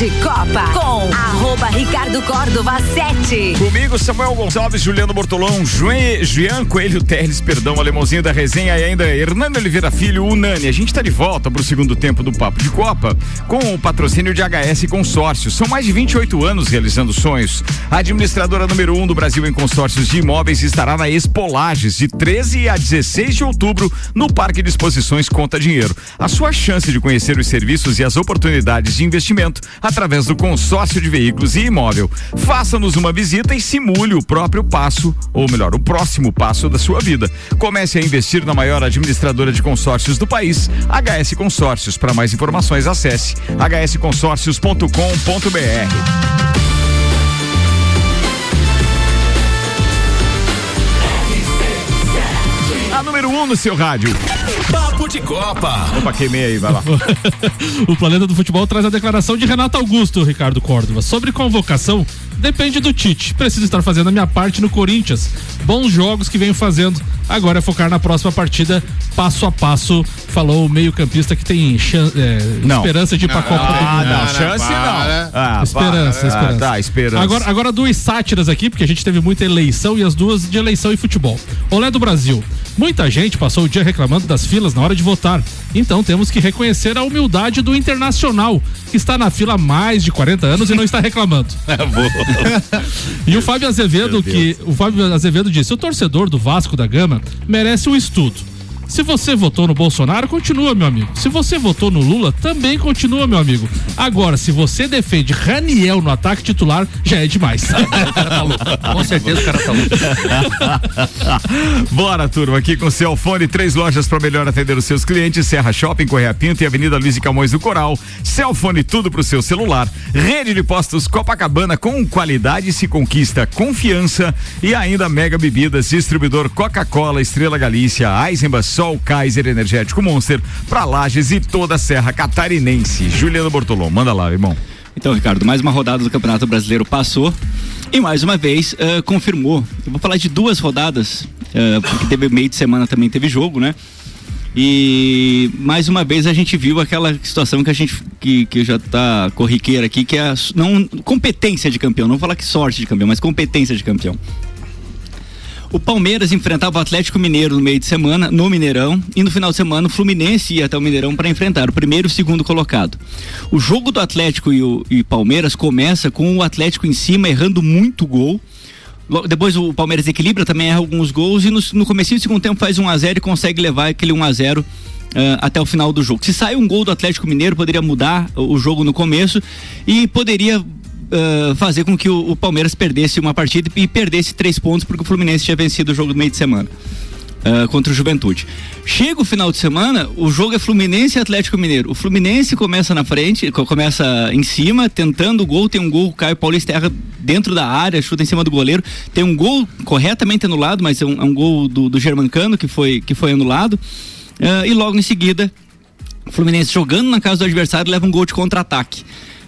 De Copa com arroba Ricardo Córdova 7. Comigo, Samuel Gonçalves, Juliano Bortolão, Jean Coelho Teles, perdão, alemãozinho da resenha e ainda Hernando Oliveira Filho, o Nani. A gente tá de volta pro segundo tempo do Papo de Copa com o patrocínio de HS Consórcios. São mais de 28 anos realizando sonhos. A administradora número 1 um do Brasil em consórcios de imóveis estará na Expolages de 13 a 16 de outubro no Parque de Exposições Conta Dinheiro. A sua chance de conhecer os serviços e as oportunidades de investimento através do consórcio de veículos e imóvel. Faça-nos uma visita e simule o próprio passo, ou melhor, o próximo passo da sua vida. Comece a investir na maior administradora de consórcios do país, HS Consórcios. Para mais informações, acesse hsconsórcios.com.br. Número 1 um no seu rádio. Papo de Copa. Opa, queimei aí, vai lá. o Planeta do Futebol traz a declaração de Renato Augusto, Ricardo Córdova. Sobre convocação, depende do Tite. Preciso estar fazendo a minha parte no Corinthians. Bons jogos que venho fazendo. Agora é focar na próxima partida, passo a passo. Falou o meio-campista que tem chan- é, Não. esperança de ir pra Copa do Ah, Mundo. não, chance não. Ah, esperança, para. esperança. Ah, tá, esperança. Agora, agora duas sátiras aqui, porque a gente teve muita eleição e as duas de eleição e futebol. Olé do Brasil. Muita gente passou o dia reclamando das filas na hora de votar. Então temos que reconhecer a humildade do Internacional, que está na fila há mais de 40 anos e não está reclamando. E o Fábio Azevedo, que o Fábio Azevedo disse: o torcedor do Vasco da Gama merece um estudo. Se você votou no Bolsonaro, continua, meu amigo. Se você votou no Lula, também continua, meu amigo. Agora, se você defende Raniel no ataque titular, já é demais. o cara tá louco. Com certeza o cara tá louco. Bora, turma, aqui com o Celfone, três lojas para melhor atender os seus clientes: Serra Shopping, Correia Pinto e Avenida Luiz e Camões do Coral. Celfone, tudo pro seu celular. Rede de postos Copacabana, com qualidade se conquista confiança. E ainda Mega Bebidas, distribuidor Coca-Cola, Estrela Galícia, Eisenbach, Sol, Kaiser, Energético Monster, pra Lages e toda a Serra Catarinense. Juliano Bortolom, manda lá, irmão. Então, Ricardo, mais uma rodada do Campeonato Brasileiro passou e mais uma vez eh, confirmou. Eu vou falar de duas rodadas, eh, porque teve meio de semana também teve jogo, né? E mais uma vez a gente viu aquela situação que a gente que, que já tá corriqueira aqui, que é a não competência de campeão, não vou falar que sorte de campeão, mas competência de campeão. O Palmeiras enfrentava o Atlético Mineiro no meio de semana, no Mineirão, e no final de semana o Fluminense ia até o Mineirão para enfrentar o primeiro e o segundo colocado. O jogo do Atlético e o e Palmeiras começa com o Atlético em cima errando muito gol. Depois o Palmeiras equilibra, também erra alguns gols e no, no comecinho do segundo tempo faz 1 a 0 e consegue levar aquele 1 a 0 ah, até o final do jogo. Se sai um gol do Atlético Mineiro, poderia mudar o jogo no começo e poderia ah, fazer com que o, o Palmeiras perdesse uma partida e perdesse três pontos, porque o Fluminense tinha vencido o jogo do meio de semana. ah, contra o Juventude. Chega o final de semana, o jogo é Fluminense e Atlético Mineiro. O Fluminense começa na frente, co- começa em cima, tentando o gol. Tem um gol, o Paulista erra dentro da área, chuta em cima do goleiro. Tem um gol corretamente anulado, mas é um, é um gol do, do Germancano que foi, que foi anulado. Ah, e logo em seguida, o Fluminense jogando na casa do adversário leva um gol de contra-ataque.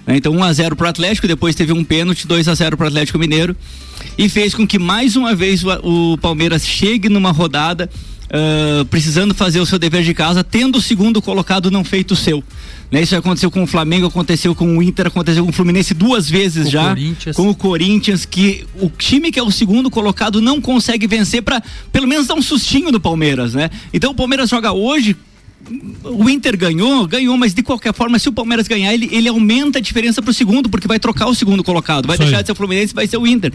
Né? Então 1 a 0 para o Atlético, depois teve um pênalti, 2 a 0 para o Atlético Mineiro e fez com que mais uma vez o, o Palmeiras chegue numa rodada ah, precisando fazer o seu dever de casa, tendo o segundo colocado não feito o seu. Né? Isso aconteceu com o Flamengo, aconteceu com o Inter, aconteceu com o Fluminense duas vezes Com o já. Corinthians. Com o Corinthians, que o time que é o segundo colocado não consegue vencer para pelo menos dar um sustinho no Palmeiras, né? Então o Palmeiras joga hoje o Inter ganhou, ganhou, mas de qualquer forma, se o Palmeiras ganhar, ele, ele aumenta a diferença pro segundo, porque vai trocar o segundo colocado. Vai Isso deixar aí. de ser o Fluminense, vai ser o Inter.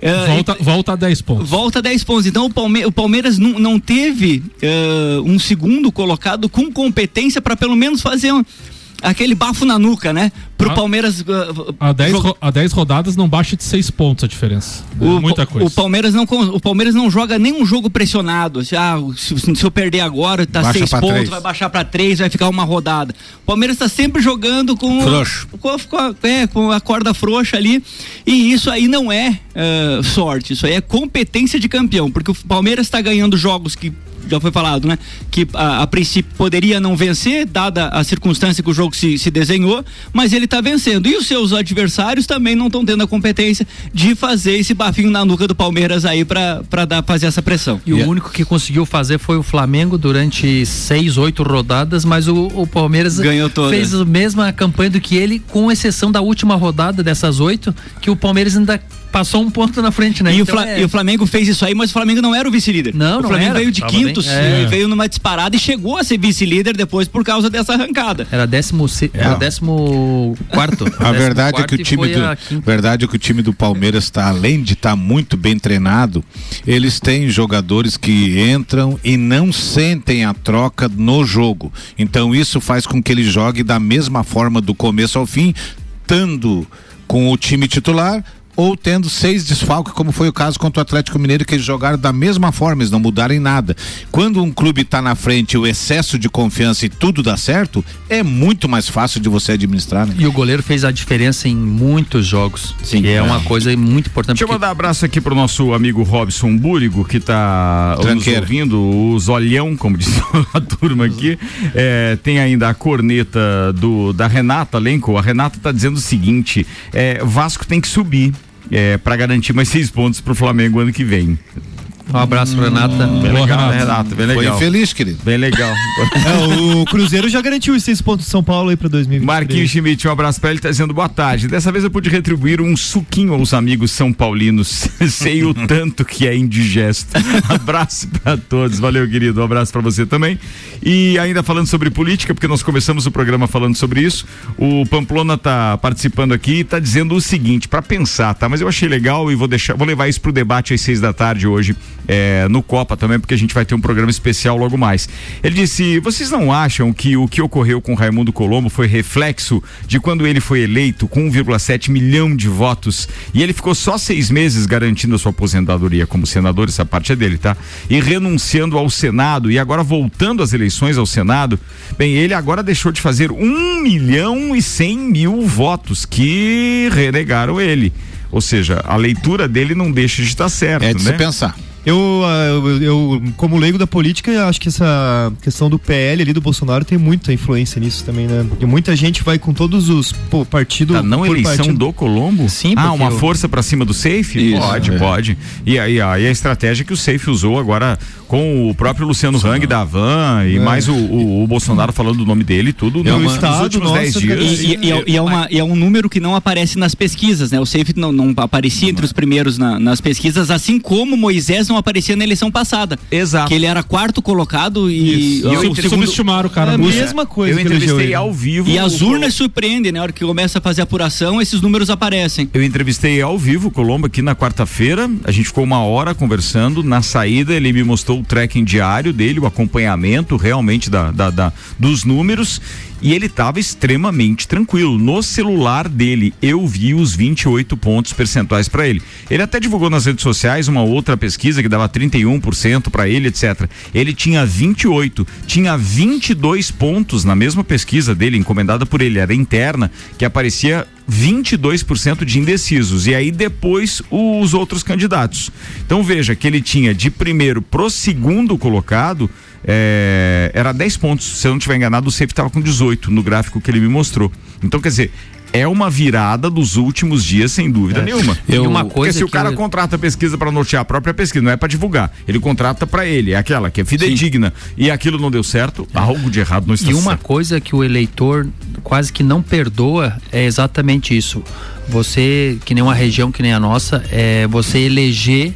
É, Volta, volta a 10 pontos. Volta 10 pontos. Então o, Palme o Palmeiras não, não teve eh, um segundo colocado com competência para pelo menos fazer um- aquele bafo na nuca, né? Pro Ah. Palmeiras. A 10, jogar- ro- a 10 rodadas não baixa de 6 pontos a diferença. É O, muita Pa- coisa. o Palmeiras não o Palmeiras não joga nenhum jogo pressionado. Assim, ah, se, se eu perder agora, tá Baixa seis pra pontos, três. vai baixar pra três, vai ficar uma rodada. O Palmeiras tá sempre jogando com Frouxo. com, a- com a, é, com a corda frouxa ali. E isso aí não é eh, sorte, isso aí é competência de campeão, porque o Palmeiras está ganhando jogos que já foi falado, né? Que a, a princípio poderia não vencer, dada a circunstância que o jogo se, se desenhou, mas ele está vencendo. E os seus adversários também não estão tendo a competência de fazer esse bafinho na nuca do Palmeiras aí para fazer essa pressão. E o único que conseguiu fazer foi o Flamengo durante seis, oito rodadas, mas o, o Palmeiras Ganhou fez a mesma campanha do que ele, com exceção da última rodada dessas oito, que o Palmeiras ainda passou um ponto na frente, né? E, o Então Fla- é- e o Flamengo fez isso aí, mas o Flamengo não era o vice-líder. Não, o não Flamengo era. veio de Tava quinto, é. veio numa disparada e chegou a ser vice-líder depois por causa dessa arrancada. Era décimo, se- era décimo quarto. A Décimo verdade é que quarto o e time foi do, verdade é que o time do Palmeiras está além de estar muito bem treinado, eles têm jogadores que entram e não sentem a troca no jogo. Então isso faz com que ele jogue da mesma forma do começo ao fim. estando com o time titular ou tendo seis desfalques, como foi o caso contra o Atlético Mineiro, que eles jogaram da mesma forma, eles não mudaram em nada. Quando um clube está na frente, o excesso de confiança e tudo dá certo, é muito mais fácil de você administrar, né? E o goleiro fez a diferença em muitos jogos. Sim. Que é, uma coisa muito importante. Deixa eu mandar um abraço aqui pro nosso amigo Robson Búrigo, que tá nos ouvindo, o Zolhão, como diz a turma aqui. É, tem ainda a corneta do, da Renata Lenco. A Renata tá dizendo o seguinte: é, Vasco tem que subir. É, para garantir mais seis pontos pro Flamengo ano que vem. Um abraço, Renata. Bem legal, Renata, bem Foi legal. infeliz, querido. Bem legal. É, o Cruzeiro já garantiu os seis pontos de São Paulo aí pra 2020. Marquinhos Schmidt, um abraço pra ele, tá dizendo boa tarde. Dessa vez eu pude retribuir um suquinho aos amigos são paulinos. Sei o tanto que é indigesto. abraço pra todos, valeu querido, um abraço pra você também. E ainda falando sobre política, porque nós começamos o programa falando sobre isso, o Pamplona tá participando aqui e tá dizendo o seguinte, pra pensar, tá? Mas eu achei legal e vou deixar, vou levar isso pro debate às seis da tarde hoje, é, no Copa também, porque a gente vai ter um programa especial logo mais. Ele disse: vocês não acham que o que ocorreu com Raimundo Colombo foi reflexo de quando ele foi eleito com 1,7 milhão de votos e ele ficou só seis meses garantindo a sua aposentadoria como senador, essa parte é dele, tá? E renunciando ao Senado e agora voltando às eleições ao Senado, bem, ele agora deixou de fazer 1 milhão e 100 mil votos que renegaram ele. Ou seja, a leitura dele não deixa de estar certo, É de né? se pensar. Eu, ah, eu, eu, como leigo da política, acho que essa questão do PL ali do Bolsonaro tem muita influência nisso também, né? Porque muita gente vai com todos os pô, partidos. Tá, não por eleição partido. do Colombo? Sim, Ah, uma eu- força pra cima do Safe? Isso, pode, é. pode. E aí a, e a estratégia que o Safe usou agora com o próprio Luciano Hang da Van e mais o, o- o Bolsonaro falando do nome dele e tudo É no- um nos estado, últimos nossa, 10 cara. dias. E, e- e é, e é uma, e é um número que não aparece nas pesquisas, né? O Safe não, não aparecia entre os primeiros na- nas pesquisas, assim como Moisés não aparecia na eleição passada. Exato. Que ele era quarto colocado e, Isso. E eu segundo. Subestimaram o cara. É a mesma coisa Eu entrevistei ele. ao vivo. E as urnas surpreendem, né? Na hora que começa a fazer a apuração, esses números aparecem. Eu entrevistei ao vivo o Colombo aqui na quarta-feira. A gente ficou uma hora conversando. Na saída, ele me mostrou o tracking diário dele, o acompanhamento realmente da, da- da- dos números. E ele estava extremamente tranquilo. No celular dele, eu vi os 28 pontos percentuais para ele. Ele até divulgou nas redes sociais uma outra pesquisa que dava 31% para ele, etc. Ele tinha 28, tinha 22 pontos na mesma pesquisa dele, encomendada por ele, era interna, que aparecia 22% de indecisos. E aí depois os outros candidatos. Então veja que ele tinha de primeiro pro segundo colocado. É, era 10 pontos. Se eu não estiver enganado, o Safe estava com 18 no gráfico que ele me mostrou. Então, quer dizer, é uma virada dos últimos dias, sem dúvida nenhuma. E uma Porque coisa se o cara eu- contrata a pesquisa para nortear a própria pesquisa, não é para divulgar. Ele contrata para ele, é aquela que é fidedigna. E aquilo não deu certo, algo de errado não está E uma certo. coisa que o eleitor quase que não perdoa é exatamente isso. Você, que nem uma região que nem a nossa, é você eleger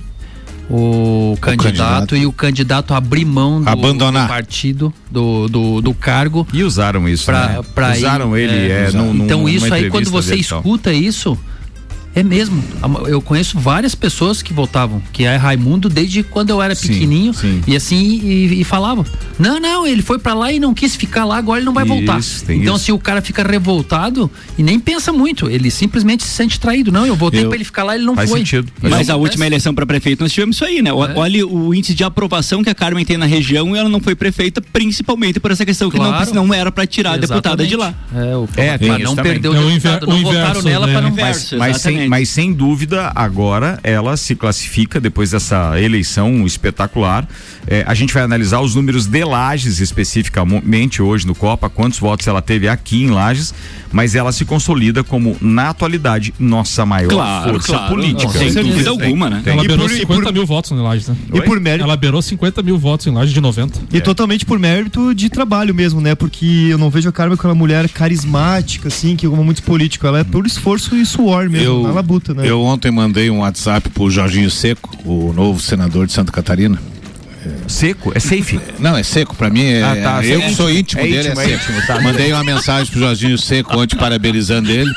o candidato, candidato. e o candidato abrir mão do, Abandonar. do partido, do, do, do cargo. E usaram isso, Pra, né? pra usaram ir, ele, é, usaram. num- num- Então isso aí, quando você dele e tal. escuta isso, é mesmo. Eu conheço várias pessoas que votavam, que é Raimundo desde quando eu era Sim, pequenininho sim. e assim e, e falavam: "Não, não, ele foi pra lá e não quis ficar lá, agora ele não vai Isso, voltar". Então isso. se o cara fica revoltado e nem pensa muito, ele simplesmente se sente traído. Não, eu votei Eu- pra ele ficar lá, ele não Faz foi. sentido. Isso Mas a acontece. última eleição para prefeito nós tivemos isso aí, né? O- É. Olha o índice de aprovação que a Carmen tem na região e ela não foi prefeita, principalmente por essa questão que Claro. não, não era para tirar a deputada de lá. É, o, É, isso não também. perder o É o deputado, não o votaram inverso, nela né? pra não Mas, Inverso, mas, sem, mas sem dúvida, agora ela se classifica depois dessa eleição espetacular. É, a gente vai analisar os números de Lages especificamente hoje no Copa, quantos votos ela teve aqui em Lages, mas ela se consolida como, na atualidade, nossa maior Claro, força claro. política. Sem dúvida alguma, né? tem. Ela E beirou por- e 50 por- mil votos em Lages, né? E por mérito. Ela beirou 50 mil votos em Lages de 90. E totalmente por mérito de trabalho mesmo, né? Porque eu não vejo a Carmen como uma mulher carismática, assim, que como muitos políticos. Ela é por esforço e suor mesmo, Eu, na labuta, né? eu ontem mandei um WhatsApp pro Jorginho Seco, o novo senador de Santa Catarina. Seco? É safe? Não, é seco, pra mim é. Ah, tá, eu é que sou íntimo é dele, íntimo, é é seco. tá. Mandei uma mensagem pro Jorginho Seco ontem parabenizando ele.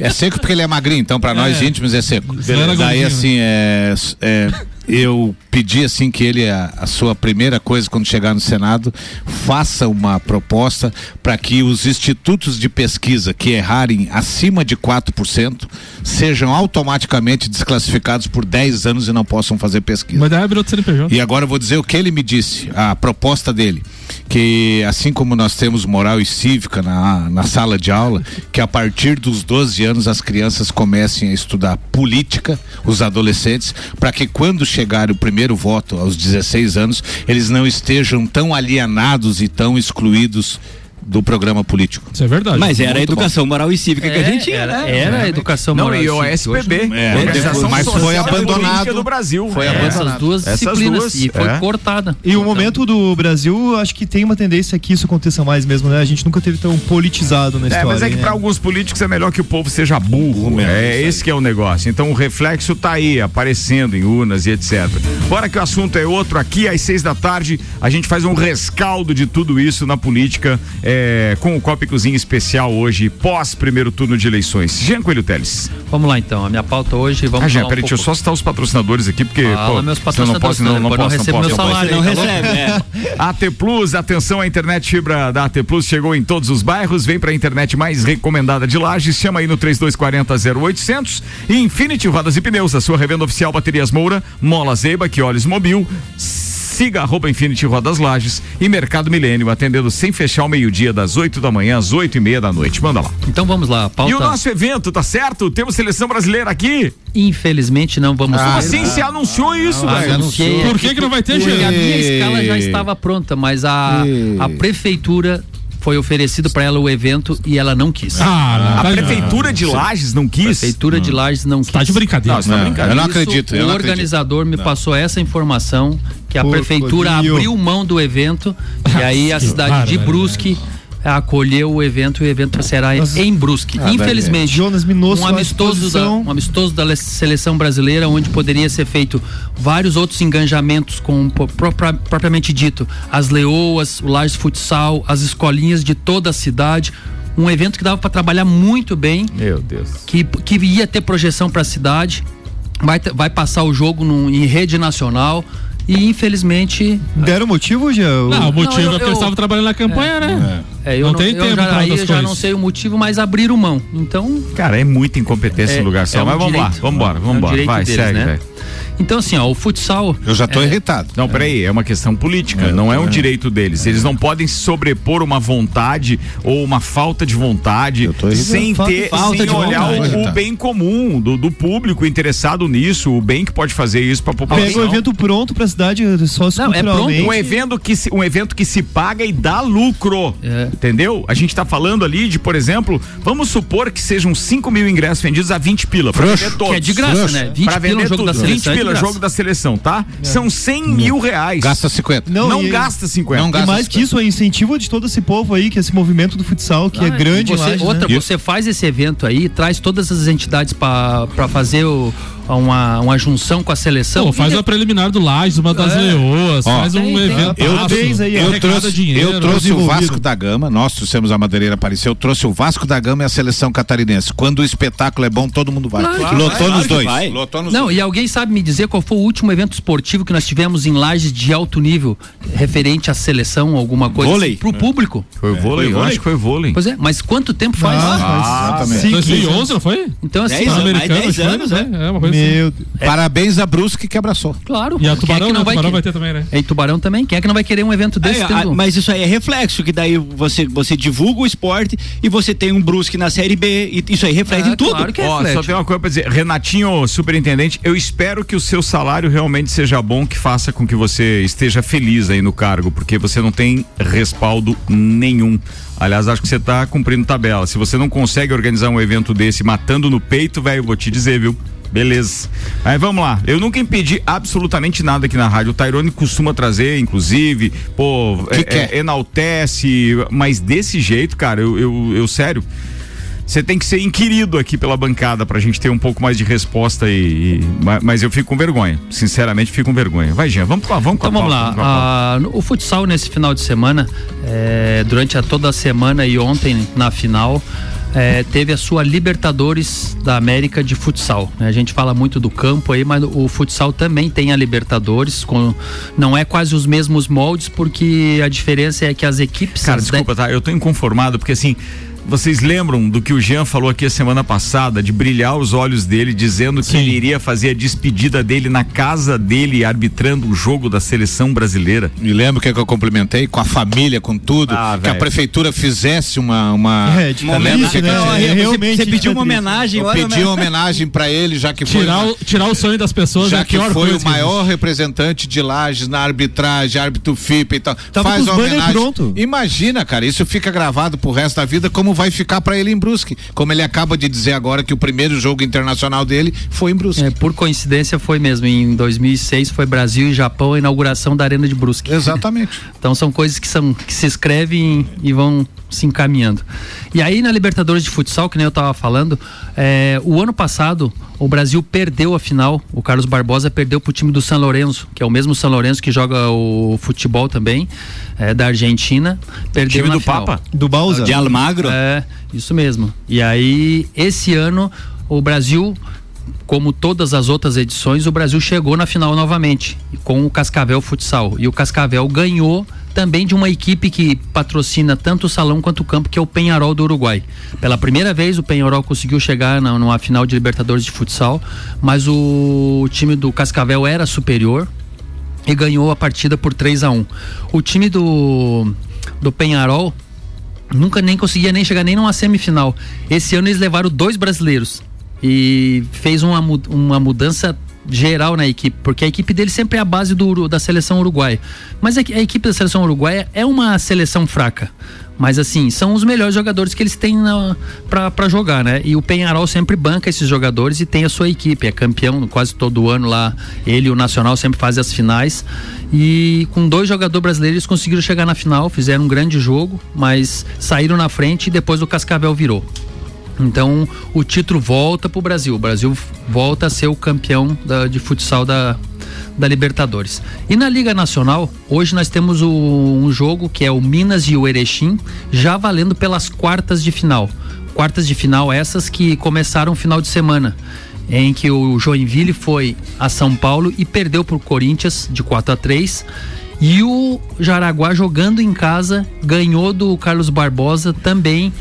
É seco porque ele é magrinho, então pra nós íntimos é seco. Beleza. Daí assim, é, é, eu pedi assim que ele a, a sua primeira coisa quando chegar no Senado faça uma proposta para que os institutos de pesquisa que errarem acima de 4% sejam automaticamente desclassificados por 10 anos e não possam fazer pesquisa. Mas daí abriu outro CNPJ. E agora eu vou dizer o que ele me disse, a proposta dele, que assim como nós temos moral e cívica na, na sala de aula, que a partir dos 12 anos as crianças comecem a estudar política, os adolescentes, para que quando chegar o primeiro voto aos 16 anos, eles não estejam tão alienados e tão excluídos do programa político. Isso é verdade. Mas era a educação moral e cívica que a É, gente tinha, era, né? era a educação Não, moral e o SPB, não- É, mas foi abandonado. Do Brasil. Foi É. abandonado. Essas duas Essas disciplinas duas, e foi é. cortada. E o momento do Brasil, acho que tem uma tendência que isso aconteça mais mesmo, né? A gente nunca teve tão politizado na É, história. mas é que né? para alguns políticos é melhor que o povo seja burro. mesmo, é esse que é o negócio. Então o reflexo tá aí, aparecendo em urnas e etc. Bora que o assunto é outro. Aqui às seis da tarde a gente faz um rescaldo de tudo isso na política é, com o copo e cozinha especial hoje, pós primeiro turno de eleições. Jean Coelho Teles. Vamos lá então, a minha pauta hoje, vamos Ah, Jean, falar um peraí, deixa eu só citar os patrocinadores aqui, porque. Fala, pô, meus senão não posso, não, não patrocinadores, posso, não não recebo meu Não salário, recebe, é. AT Plus, atenção, a internet fibra da AT Plus chegou em todos os bairros, vem pra internet mais recomendada de Lages, chama aí no 3240 0800 e Infinity Rodas e Pneus, a sua revenda oficial Baterias Moura, Mola Zeiba, que olhos mobil, siga arroba Infinity Rodas Lages e Mercado Milênio, atendendo sem fechar ao meio-dia, das 8 da manhã às 8 e meia da noite. Manda lá. Então vamos lá, pauta. E o nosso evento, tá certo? Temos seleção brasileira aqui? Infelizmente não vamos Como ter. assim se anunciou isso, Ah, velho? anunciei Por que que não vai ter, porque Jean? A minha escala já estava pronta, mas a, E- a prefeitura foi oferecido para ela o evento e ela não quis. Ah, A tá- prefeitura de Lages não A quis? prefeitura de Lages não quis. Tá de brincadeira. Não, tá Não, brincando. eu não Isso, acredito, eu o não acredito. organizador me passou essa informação que a Pô, prefeitura abriu mão do evento e aí a cidade de. Brusque acolheu o evento e o evento será Nossa. em Brusque. Infelizmente, Jonas Minosso um amistoso, da, um amistoso da le- seleção brasileira, onde poderia ser feito vários outros engajamentos com propriamente dito as leoas, o Lages Futsal, as escolinhas de toda a cidade. Um evento que dava para trabalhar muito bem Meu Deus. que, que ia ter projeção para a cidade, vai, vai passar o jogo num- em rede nacional e infelizmente Deram motivo, já? Não, o motivo Não, eu- é porque eu- eles estavam trabalhando na campanha, né? é, eu Não não, tem eu tempo já, aí eu já não sei o motivo, mas abriram mão. Então, Cara, é muita incompetência É- em lugar só. é um Mas vamos lá, vamos embora, É vamos embora. Vai, deles, segue, né? velho. Então assim, ó, o futsal Eu já tô É. irritado. Não, peraí, é uma questão política, não é um direito deles. Eles não podem se sobrepor uma vontade ou uma falta de vontade sem ter, falta sem de olhar vontade. o, bem comum do, do público interessado nisso, o bem que pode fazer isso pra Pega o população. evento pronto pra cidade só Não, é culturalmente. Um evento, que se, um evento que se paga e dá lucro. É. Entendeu? A gente tá falando ali de, por exemplo, vamos supor que sejam 5 mil ingressos vendidos a 20 pila. Pra Frouxo. vender todos. que é de graça, Frouxo. né? 20 pra pila vender o jogo tudo. da 20 seleção. é de pila graça. jogo da seleção, tá? São 100 mil reais. Gasta 50. Não, Não e- gasta 50. Não E gasta mais que isso, é incentivo de todo esse povo aí, que é esse movimento do futsal, que é Ah, grande e você, lá. outra, né? você faz esse evento aí, traz todas as entidades para fazer o- uma, uma junção com a seleção. Pô, faz E uma preliminar do Lages, uma das É. leoas, Ó, faz um tem- tem. evento. Eu- Parabéns aí. Eu trouxe, dinheiro, eu trouxe o. Vasco da Gama, nós trouxemos a Madeireira apareceu, eu trouxe o Vasco da Gama e a seleção catarinense. Quando o espetáculo é bom, todo mundo vai. Claro Lotou vai, nos dois. vai. Lotou nos Não, dois. e alguém sabe me dizer qual foi o último evento esportivo que nós tivemos em Lages de alto nível, referente à seleção, alguma coisa Vôlei. assim, pro público? Foi o vôlei, Foi eu acho que foi vôlei. Pois é, mas quanto tempo faz? Ah, exatamente. sim, 2011, não foi? Então assim, Dez ó, anos. Americano, foi, anos, né? É uma coisa. Meu Deus. Parabéns a Brusque que abraçou. claro. E a é Tubarão, que né? não A vai Tubarão vai ter também, né? E Tubarão também? Quem é que não vai querer um evento desse? É, a- mas isso aí é reflexo, que daí você, você divulga o esporte e você tem um Brusque na Série B, e isso aí reflete Ah, em tudo. claro que é Ó, reflete. só tem uma coisa pra dizer. Renatinho, superintendente, eu espero que o seu salário realmente seja bom, que faça com que você esteja feliz aí no cargo, porque você não tem respaldo nenhum. Aliás, acho que você tá cumprindo tabela. Se você não consegue organizar um evento desse matando no peito, velho, vou te dizer, viu? Beleza. Mas vamos lá. Eu nunca impedi absolutamente nada aqui na rádio. O Tairone costuma trazer, inclusive, pô, Que é- quer? é- enaltece, mas desse jeito, cara, eu, eu, eu sério. Você tem que ser inquirido aqui pela bancada pra gente ter um pouco mais de resposta e, e- ma- mas eu fico com vergonha. Sinceramente, fico com vergonha. Vai, Jean, vamos com a, vamos com Então a vamos lá. a pauta. Ah, o futsal nesse final de semana, é, durante a, toda a semana e ontem na final, eh, teve a sua Libertadores da América de futsal. né? A gente fala muito do campo aí, mas o futsal também tem a Libertadores. Com, não é quase os mesmos moldes, porque a diferença é que as equipes. Cara, desculpa, tá? Eu tô inconformado porque assim. Vocês lembram do que o Jean falou aqui a semana passada, de brilhar os olhos dele, dizendo que ele iria fazer a despedida dele na casa dele, arbitrando o jogo da seleção brasileira? Me lembro que, é que eu complementei com a família, com tudo, Ah, que a prefeitura fizesse uma. uma É, de triste, que- né? que- É, você- realmente Você pediu uma homenagem, Eu pedi né? uma homenagem pra ele, já que foi. Tirar o, tirar o sonho das pessoas é já que foi o maior representante de Lages na arbitragem, árbitro FIP e tal. Tava Faz uma homenagem. pronto. Imagina, cara, isso fica gravado pro resto da vida, como vai ficar pra ele em Brusque. Como ele acaba de dizer agora que o primeiro jogo internacional dele foi em Brusque. É, por coincidência foi mesmo. Em 2006 foi Brasil e Japão a inauguração da Arena de Brusque. Exatamente. Então são coisas que, são, que se escrevem e vão se encaminhando. E aí na Libertadores de Futsal, que nem eu tava falando, é, o ano passado o Brasil perdeu a final. O Carlos Barbosa perdeu pro time do San Lorenzo, que é o mesmo San Lorenzo que joga o futebol também, é, da Argentina. Perdeu Time na do final. Papa? Do Bausa. De Almagro? É, isso mesmo. E aí, esse ano, o Brasil, como todas as outras edições, o Brasil chegou na final novamente, com o Cascavel Futsal. E o Cascavel ganhou também de uma equipe que patrocina tanto o salão quanto o campo, que é o Penharol do Uruguai. Pela primeira vez, o Penharol conseguiu chegar na, numa final de Libertadores de Futsal, mas o time do Cascavel era superior, e ganhou a partida por 3 a 1 O time do, do Penharol nunca nem conseguia nem chegar nem numa semifinal. Esse ano eles levaram dois brasileiros e fez uma, uma mudança geral na equipe, porque a equipe dele sempre é a base do, da seleção uruguaia. Mas a, a equipe da seleção uruguaia é uma seleção fraca. Mas assim, são os melhores jogadores que eles têm pra jogar, né? E o Penharol sempre banca esses jogadores e tem a sua equipe. É campeão quase todo ano lá. Ele e o Nacional sempre fazem as finais. E com dois jogadores brasileiros eles conseguiram chegar na final, fizeram um grande jogo, mas saíram na frente e depois o Cascavel virou. Então o título volta pro Brasil. O Brasil volta a ser o campeão da- de futsal da, da Libertadores. E na Liga Nacional, hoje nós temos o- um jogo que é o Minas e o Erechim, já valendo pelas quartas de final. Quartas de final essas que começaram o final de semana. Em que o Joinville foi a São Paulo e perdeu por Corinthians de 4 a 3 e o Jaraguá jogando em casa ganhou do Carlos Barbosa também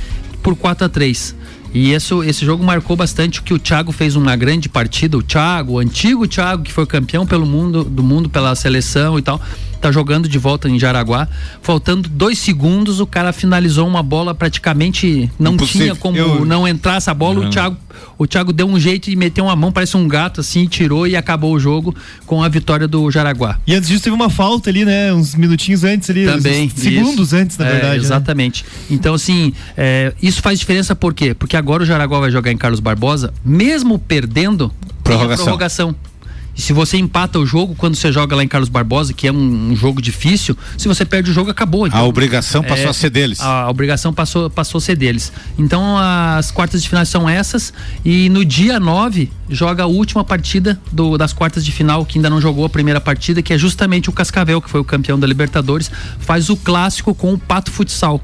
por 4 a 3 E isso, esse jogo marcou bastante que o Thiago fez uma grande partida. O Thiago, o antigo Thiago, que foi campeão pelo mundo, do mundo pela seleção e tal, tá jogando de volta em Jaraguá. Faltando dois segundos, o cara finalizou uma bola praticamente não Impossível. tinha como Eu- não entrar essa bola. O Thiago, o Thiago deu um jeito e meteu uma mão, parece um gato assim, tirou e acabou o jogo com a vitória do Jaraguá. E antes disso teve uma falta ali, né? Uns minutinhos antes ali. Também. segundos isso. antes, na É, verdade. né? Exatamente. Então, assim, é, isso faz diferença por quê? Porque agora o Jaraguá vai jogar em Carlos Barbosa, mesmo perdendo, Prorrogação. prorrogação. E se você empata o jogo quando você joga lá em Carlos Barbosa, que é um, um jogo difícil, se você perde o jogo, acabou. Então, A obrigação passou é, a ser deles. A obrigação passou, passou a ser deles. Então as quartas de final são essas. E no dia 9 joga a última partida do- das quartas de final, que ainda não jogou a primeira partida, que é justamente o Cascavel, que foi o campeão da Libertadores, faz o clássico com o Pato Futsal.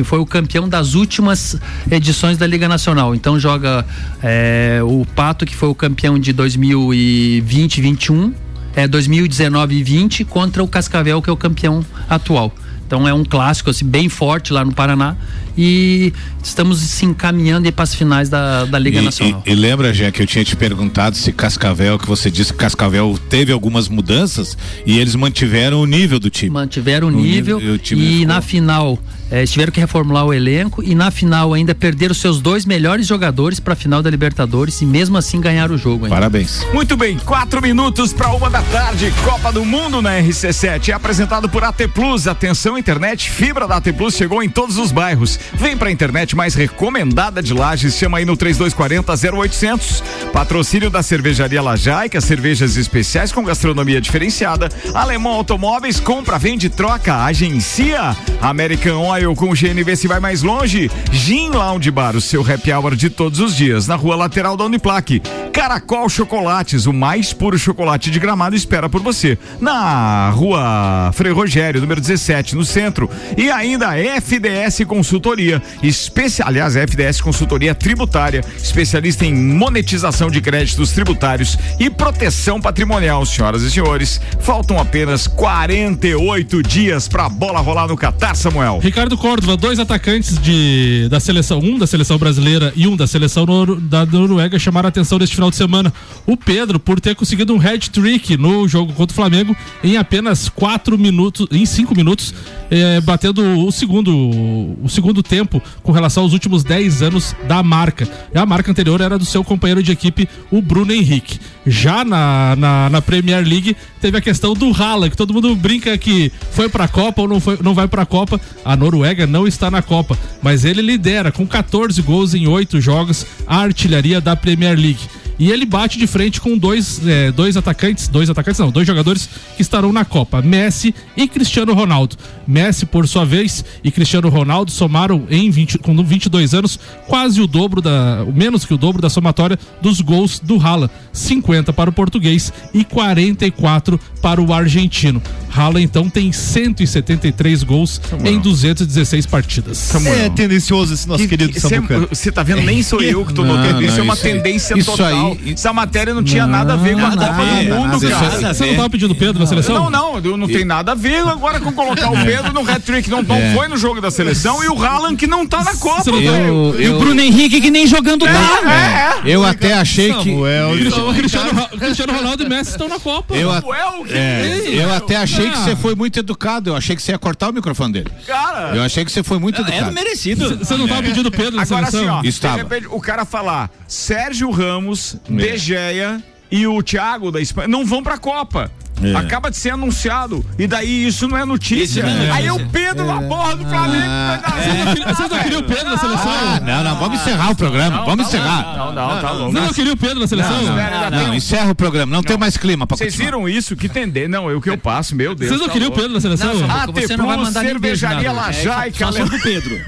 Que foi o campeão das últimas edições da Liga Nacional. Então joga é, o Pato, que foi o campeão de 2020 e 21, é 2019 e 20 contra o Cascavel, que é o campeão atual. Então é um clássico assim, bem forte lá no Paraná e estamos se encaminhando para as finais da, da Liga E- Nacional. E, e lembra, Jé, que eu tinha te perguntado se Cascavel, que você disse que Cascavel teve algumas mudanças e eles mantiveram o nível do time. Mantiveram o O nível, nível- e o time e ficou- na final eh, tiveram que reformular o elenco e na final ainda perderam seus dois melhores jogadores para a final da Libertadores e mesmo assim ganharam o jogo. Ainda. Parabéns. Muito bem, quatro minutos para uma da tarde. Copa do Mundo na RC7 é apresentado por AT Plus. Atenção, internet fibra da AT Plus chegou em todos os bairros. Vem pra internet mais recomendada de Lages. Chama aí no 3240 0800. Patrocínio da cervejaria Lajaica, cervejas especiais com gastronomia diferenciada. Alemão Automóveis, compra, vende, troca, agencia. American Oil Com o GNV se vai mais longe. Gin Lounge Bar, o seu happy hour de todos os dias, na rua lateral da Uniplaque. Caracol Chocolates, o mais puro chocolate de gramado espera por você. Na rua Frei Rogério, número 17, no centro. E ainda FDS Consultoria, especia... aliás, FDS Consultoria Tributária, especialista em monetização de créditos tributários e proteção patrimonial. Senhoras e senhores, faltam apenas 48 dias pra bola rolar no Catar, Samuel. Ricardo Córdova, dois atacantes de, da seleção, um da seleção brasileira e um da seleção nor- da Noruega chamaram a atenção neste final de semana. O Pedro, por ter conseguido um hat-trick no jogo contra o Flamengo em apenas quatro minutos, em cinco minutos, eh, batendo o segundo, o segundo tempo com relação aos últimos 10 anos da marca. E a marca anterior era do seu companheiro de equipe, o Bruno Henrique. Já na, na, na Premier League teve a questão do Haaland, que todo mundo brinca que foi pra Copa ou não, foi, não vai pra Copa. A Noruega não está na Copa, mas ele lidera com 14 gols em 8 jogos a artilharia da Premier League. E ele bate de frente com dois, eh, dois atacantes, dois atacantes não, dois jogadores que estarão na Copa, Messi e Cristiano Ronaldo. Messi, por sua vez, e Cristiano Ronaldo somaram em 20, com 22 anos quase o dobro da, menos que o dobro da somatória dos gols do Haaland, 50 para o português e 44 para o argentino. Haaland então tem 173 gols em 216 partidas. É tendencioso esse nosso querido Samuca. Você tá vendo? Nem sou eu que tô notando. Isso é uma isso tendência isso total. aí- Essa matéria não tinha nada a ver com a nada Copa a ver, do Mundo, cara. Você não tava pedindo Pedro na seleção? Não, não, eu não tem nada a ver agora com colocar o Pedro no hat-trick. Não, não É. foi no jogo da seleção e o Haaland que não tá na Copa, não tá-. Eu, E o Bruno Henrique que nem jogando tá. É, é. eu até achei que. Cristiano, Cristiano, Ro- Cristiano Ronaldo e Messi estão na Copa. Eu, a- é, eu até achei que você foi muito educado. Eu achei que você ia cortar o microfone dele. cara. Eu achei que você foi muito É educado. merecido. Você não tava pedindo Pedro na Agora assim, seleção? ó, Estava. de repente o cara falar Sérgio Ramos, É. De Gea e o Thiago da Espanha não vão pra Copa. É. Acaba de ser anunciado. E daí isso não é notícia. Não é Aí o Pedro na porra do Flamengo. Ah, dar- Vocês não queriam- não o Pedro na seleção? Ah, não, não, vamos encerrar o programa. vamos encerrar. Não, não, tá louco. Vocês não queriam o Pedro na seleção? Não, Não, encerra o programa. Não, tem mais clima pra Vocês viram isso? Que tender. Não, eu que eu passo, meu Deus. Vocês não tá queriam o. Pedro na seleção? Não, Ah, Você não vai Plus, cervejaria. Lajaica, Só sobre o Pedro.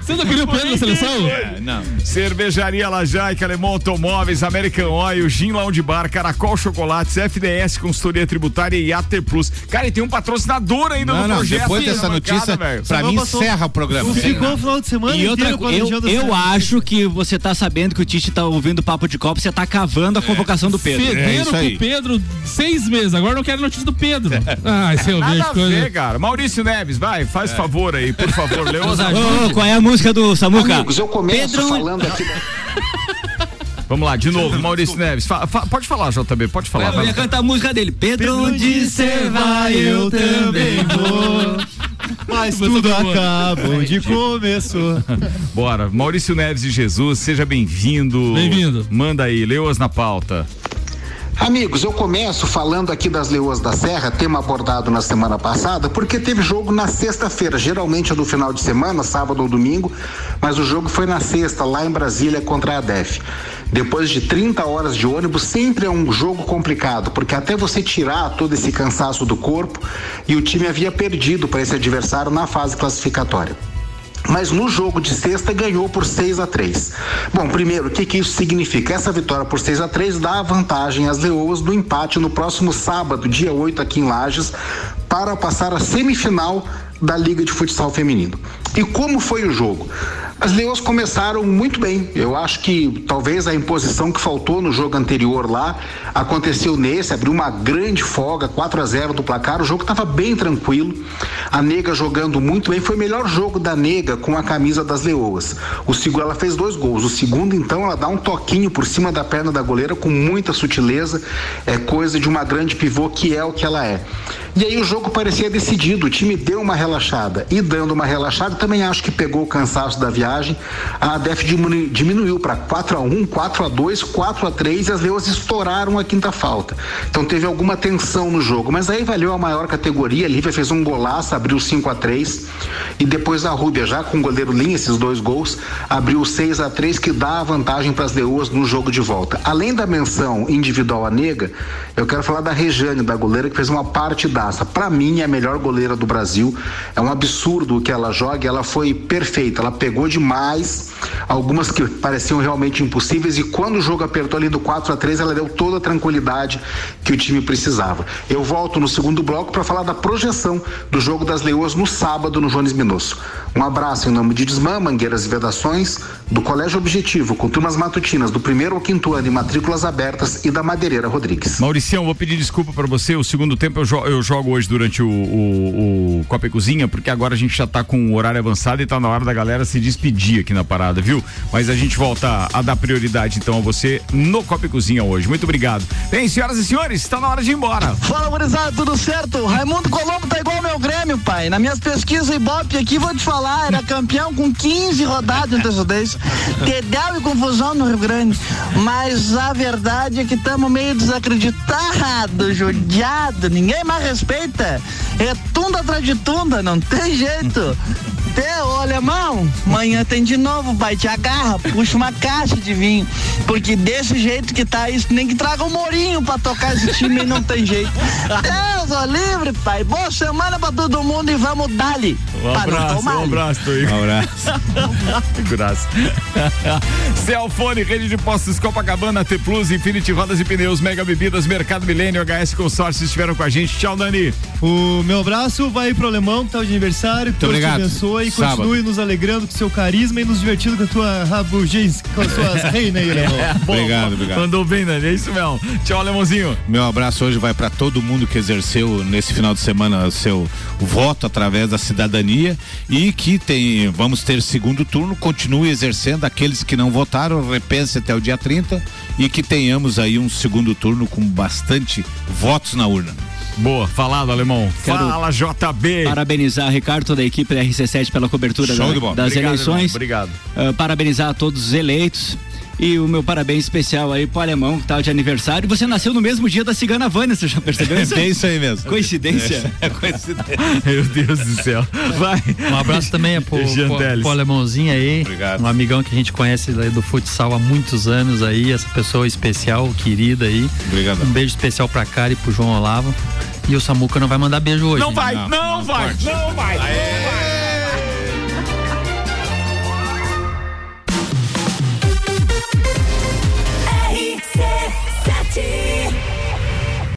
Vocês não queriam o Pedro na seleção? É, não. Cervejaria Lajaica, Alemão Automóveis, American Oil, Gin Lounge Bar, Caracol Chocolates, FDS Consultoria Tributária e AT Plus. Cara, e tem um patrocinador ainda Não, no não, projeto. depois dessa bancada, notícia, velho. pra mim, encerra o programa. Ficou o final de semana E outra eu, eu acho que você tá sabendo que o Tite tá ouvindo papo de copo, você tá cavando a convocação do Pedro. É com aí. o Pedro seis meses, agora não quero notícia do Pedro. Ah, esse eu vejo a coisa. ver, cara. Maurício Neves, vai, faz favor aí, por favor, Leosa. Ô, ô, qual é a música do Samuca? Amigos, eu começo Pedro- falando aqui. Vamos lá, de novo, Maurício Neves. Fa- fa- pode falar, JB, pode falar. Eu ia cantar a música dele. Pedro, Onde cê vai, eu também vou. Mas tudo acaba onde começou. Bora, Maurício Neves de Jesus, seja bem-vindo. Bem-vindo. Manda aí, Leoas na pauta. Amigos, eu começo falando aqui das Leoas da Serra, tema abordado na semana passada, porque teve jogo na sexta-feira. Geralmente é no final de semana, sábado ou domingo, mas o jogo foi na sexta, lá em Brasília, contra a DEF. Depois de 30 horas de ônibus, sempre é um jogo complicado, porque até você tirar todo esse cansaço do corpo, e o time havia perdido para esse adversário na fase classificatória. Mas no jogo de sexta ganhou por 6 a 3 Bom, primeiro, o que, que isso significa? Essa vitória por 6 a 3 dá vantagem às Leoas do empate no próximo sábado, dia 8, aqui em Lages, para passar a semifinal da Liga de Futsal Feminino. E como foi o jogo? As Leões começaram muito bem. Eu acho que talvez a imposição que faltou no jogo anterior lá aconteceu nesse, abriu uma grande folga, 4 a 0 do placar. O jogo estava bem tranquilo. A Nega jogando muito bem. Foi o melhor jogo da Nega com a camisa das Leoas. O segundo, ela fez dois gols. O segundo, então, ela dá um toquinho por cima da perna da goleira com muita sutileza. É coisa de uma grande pivô que é o que ela é. E aí o jogo parecia decidido, o time deu uma relaxada. E dando uma relaxada, também acho que pegou o cansaço da viagem. A diminu- diminuiu para 4 a 1 4 a 2 4 a 3 e as Leões estouraram a quinta falta. Então teve alguma tensão no jogo. Mas aí valeu a maior categoria. A Lívia fez um golaço, abriu 5 a 3 E depois a Rúbia, já com o goleiro Linha, esses dois gols, abriu 6 a 3 que dá a vantagem para as Leoas no jogo de volta. Além da menção individual à nega, eu quero falar da Rejane, da goleira, que fez uma partidaça. Para mim, é a melhor goleira do Brasil. É um absurdo que ela joga. Ela foi perfeita. Ela pegou demais algumas que pareciam realmente impossíveis. E quando o jogo apertou ali do 4 a 3 ela deu toda a tranquilidade que o time precisava. Eu volto no segundo bloco para falar da projeção do jogo das Leoas no sábado no Jones Minosso. Um abraço em nome de Desmã, Mangueiras e Vedações, do Colégio Objetivo, com turmas matutinas do primeiro ao quinto ano e matrículas abertas e da Madeireira Rodrigues. Mauricião, vou pedir desculpa pra você. O segundo tempo eu, jo- eu jogo hoje durante o, o, o Copa e Cozinha, porque agora a gente já tá com o horário avançado e tá na hora da galera se despedir aqui na parada, viu? Mas a gente volta a dar prioridade então a você no Copa e Cozinha hoje. Muito obrigado. Bem, senhoras e senhores, está na hora de ir embora. Fala, gurizada, tudo certo? Raimundo Colombo tá igual ao meu Grêmio, pai. Nas minhas pesquisas Ibope aqui, vou te falar, era campeão com 15 rodadas de antecedência. Dedéu e confusão no Rio Grande. Mas a verdade é que estamos meio desacreditados, judiados, ninguém mais respeita. É tunda atrás de tunda, não tem jeito. Ô alemão, amanhã tem de novo, pai, te agarra, puxa uma caixa de vinho. Porque desse jeito que tá isso, nem que traga um morinho pra tocar esse time não tem jeito. Deus, ó, livre, pai. Boa semana pra todo mundo e vamos dali. Um abraço, tomar. um abraço, Toigo. Um abraço. Figuraça. Celfone, rede de postos Copacabana, T Plus, Infinity Rodas e Pneus, Mega Bebidas, Mercado Milênio, HS Consórcio estiveram com a gente. Tchau, Dani. O meu abraço vai pro alemão que tá de aniversário. Que Deus obrigado. te abençoe e Sábado. continue nos alegrando com seu carisma e nos divertindo com a tua rabugez, com as suas reinas aí. É, bom, Obrigado, obrigado. Mandou bem, Dani. É isso mesmo. Tchau, Alemãozinho. Meu abraço hoje vai para todo mundo que exerceu nesse final de semana o seu voto através da cidadania e que tem, vamos ter segundo turno, continue exercendo aqueles que não votaram, repense até o dia 30 e que tenhamos aí um segundo turno com bastante votos na urna. Boa, falado, alemão. Quero Fala, JB. Parabenizar Ricardo, toda a equipe da RC7 pela cobertura da- das Obrigado, eleições. irmão. Obrigado. Ah, parabenizar a todos os eleitos. E o meu parabéns especial aí pro alemão que tá de aniversário. Você nasceu no mesmo dia da cigana Vânia, você já percebeu isso? É isso aí mesmo. Coincidência? É, coincidência. Meu Deus do céu. Vai. Um abraço também é pro, pro, pro alemãozinho aí. Obrigado. Um amigão que a gente conhece do futsal há muitos anos aí. Essa pessoa especial, querida aí. Obrigado. Um beijo especial pra Cara e pro João Olavo. E o Samuca não vai mandar beijo hoje. Não hein? vai, não, vai, não vai. RC7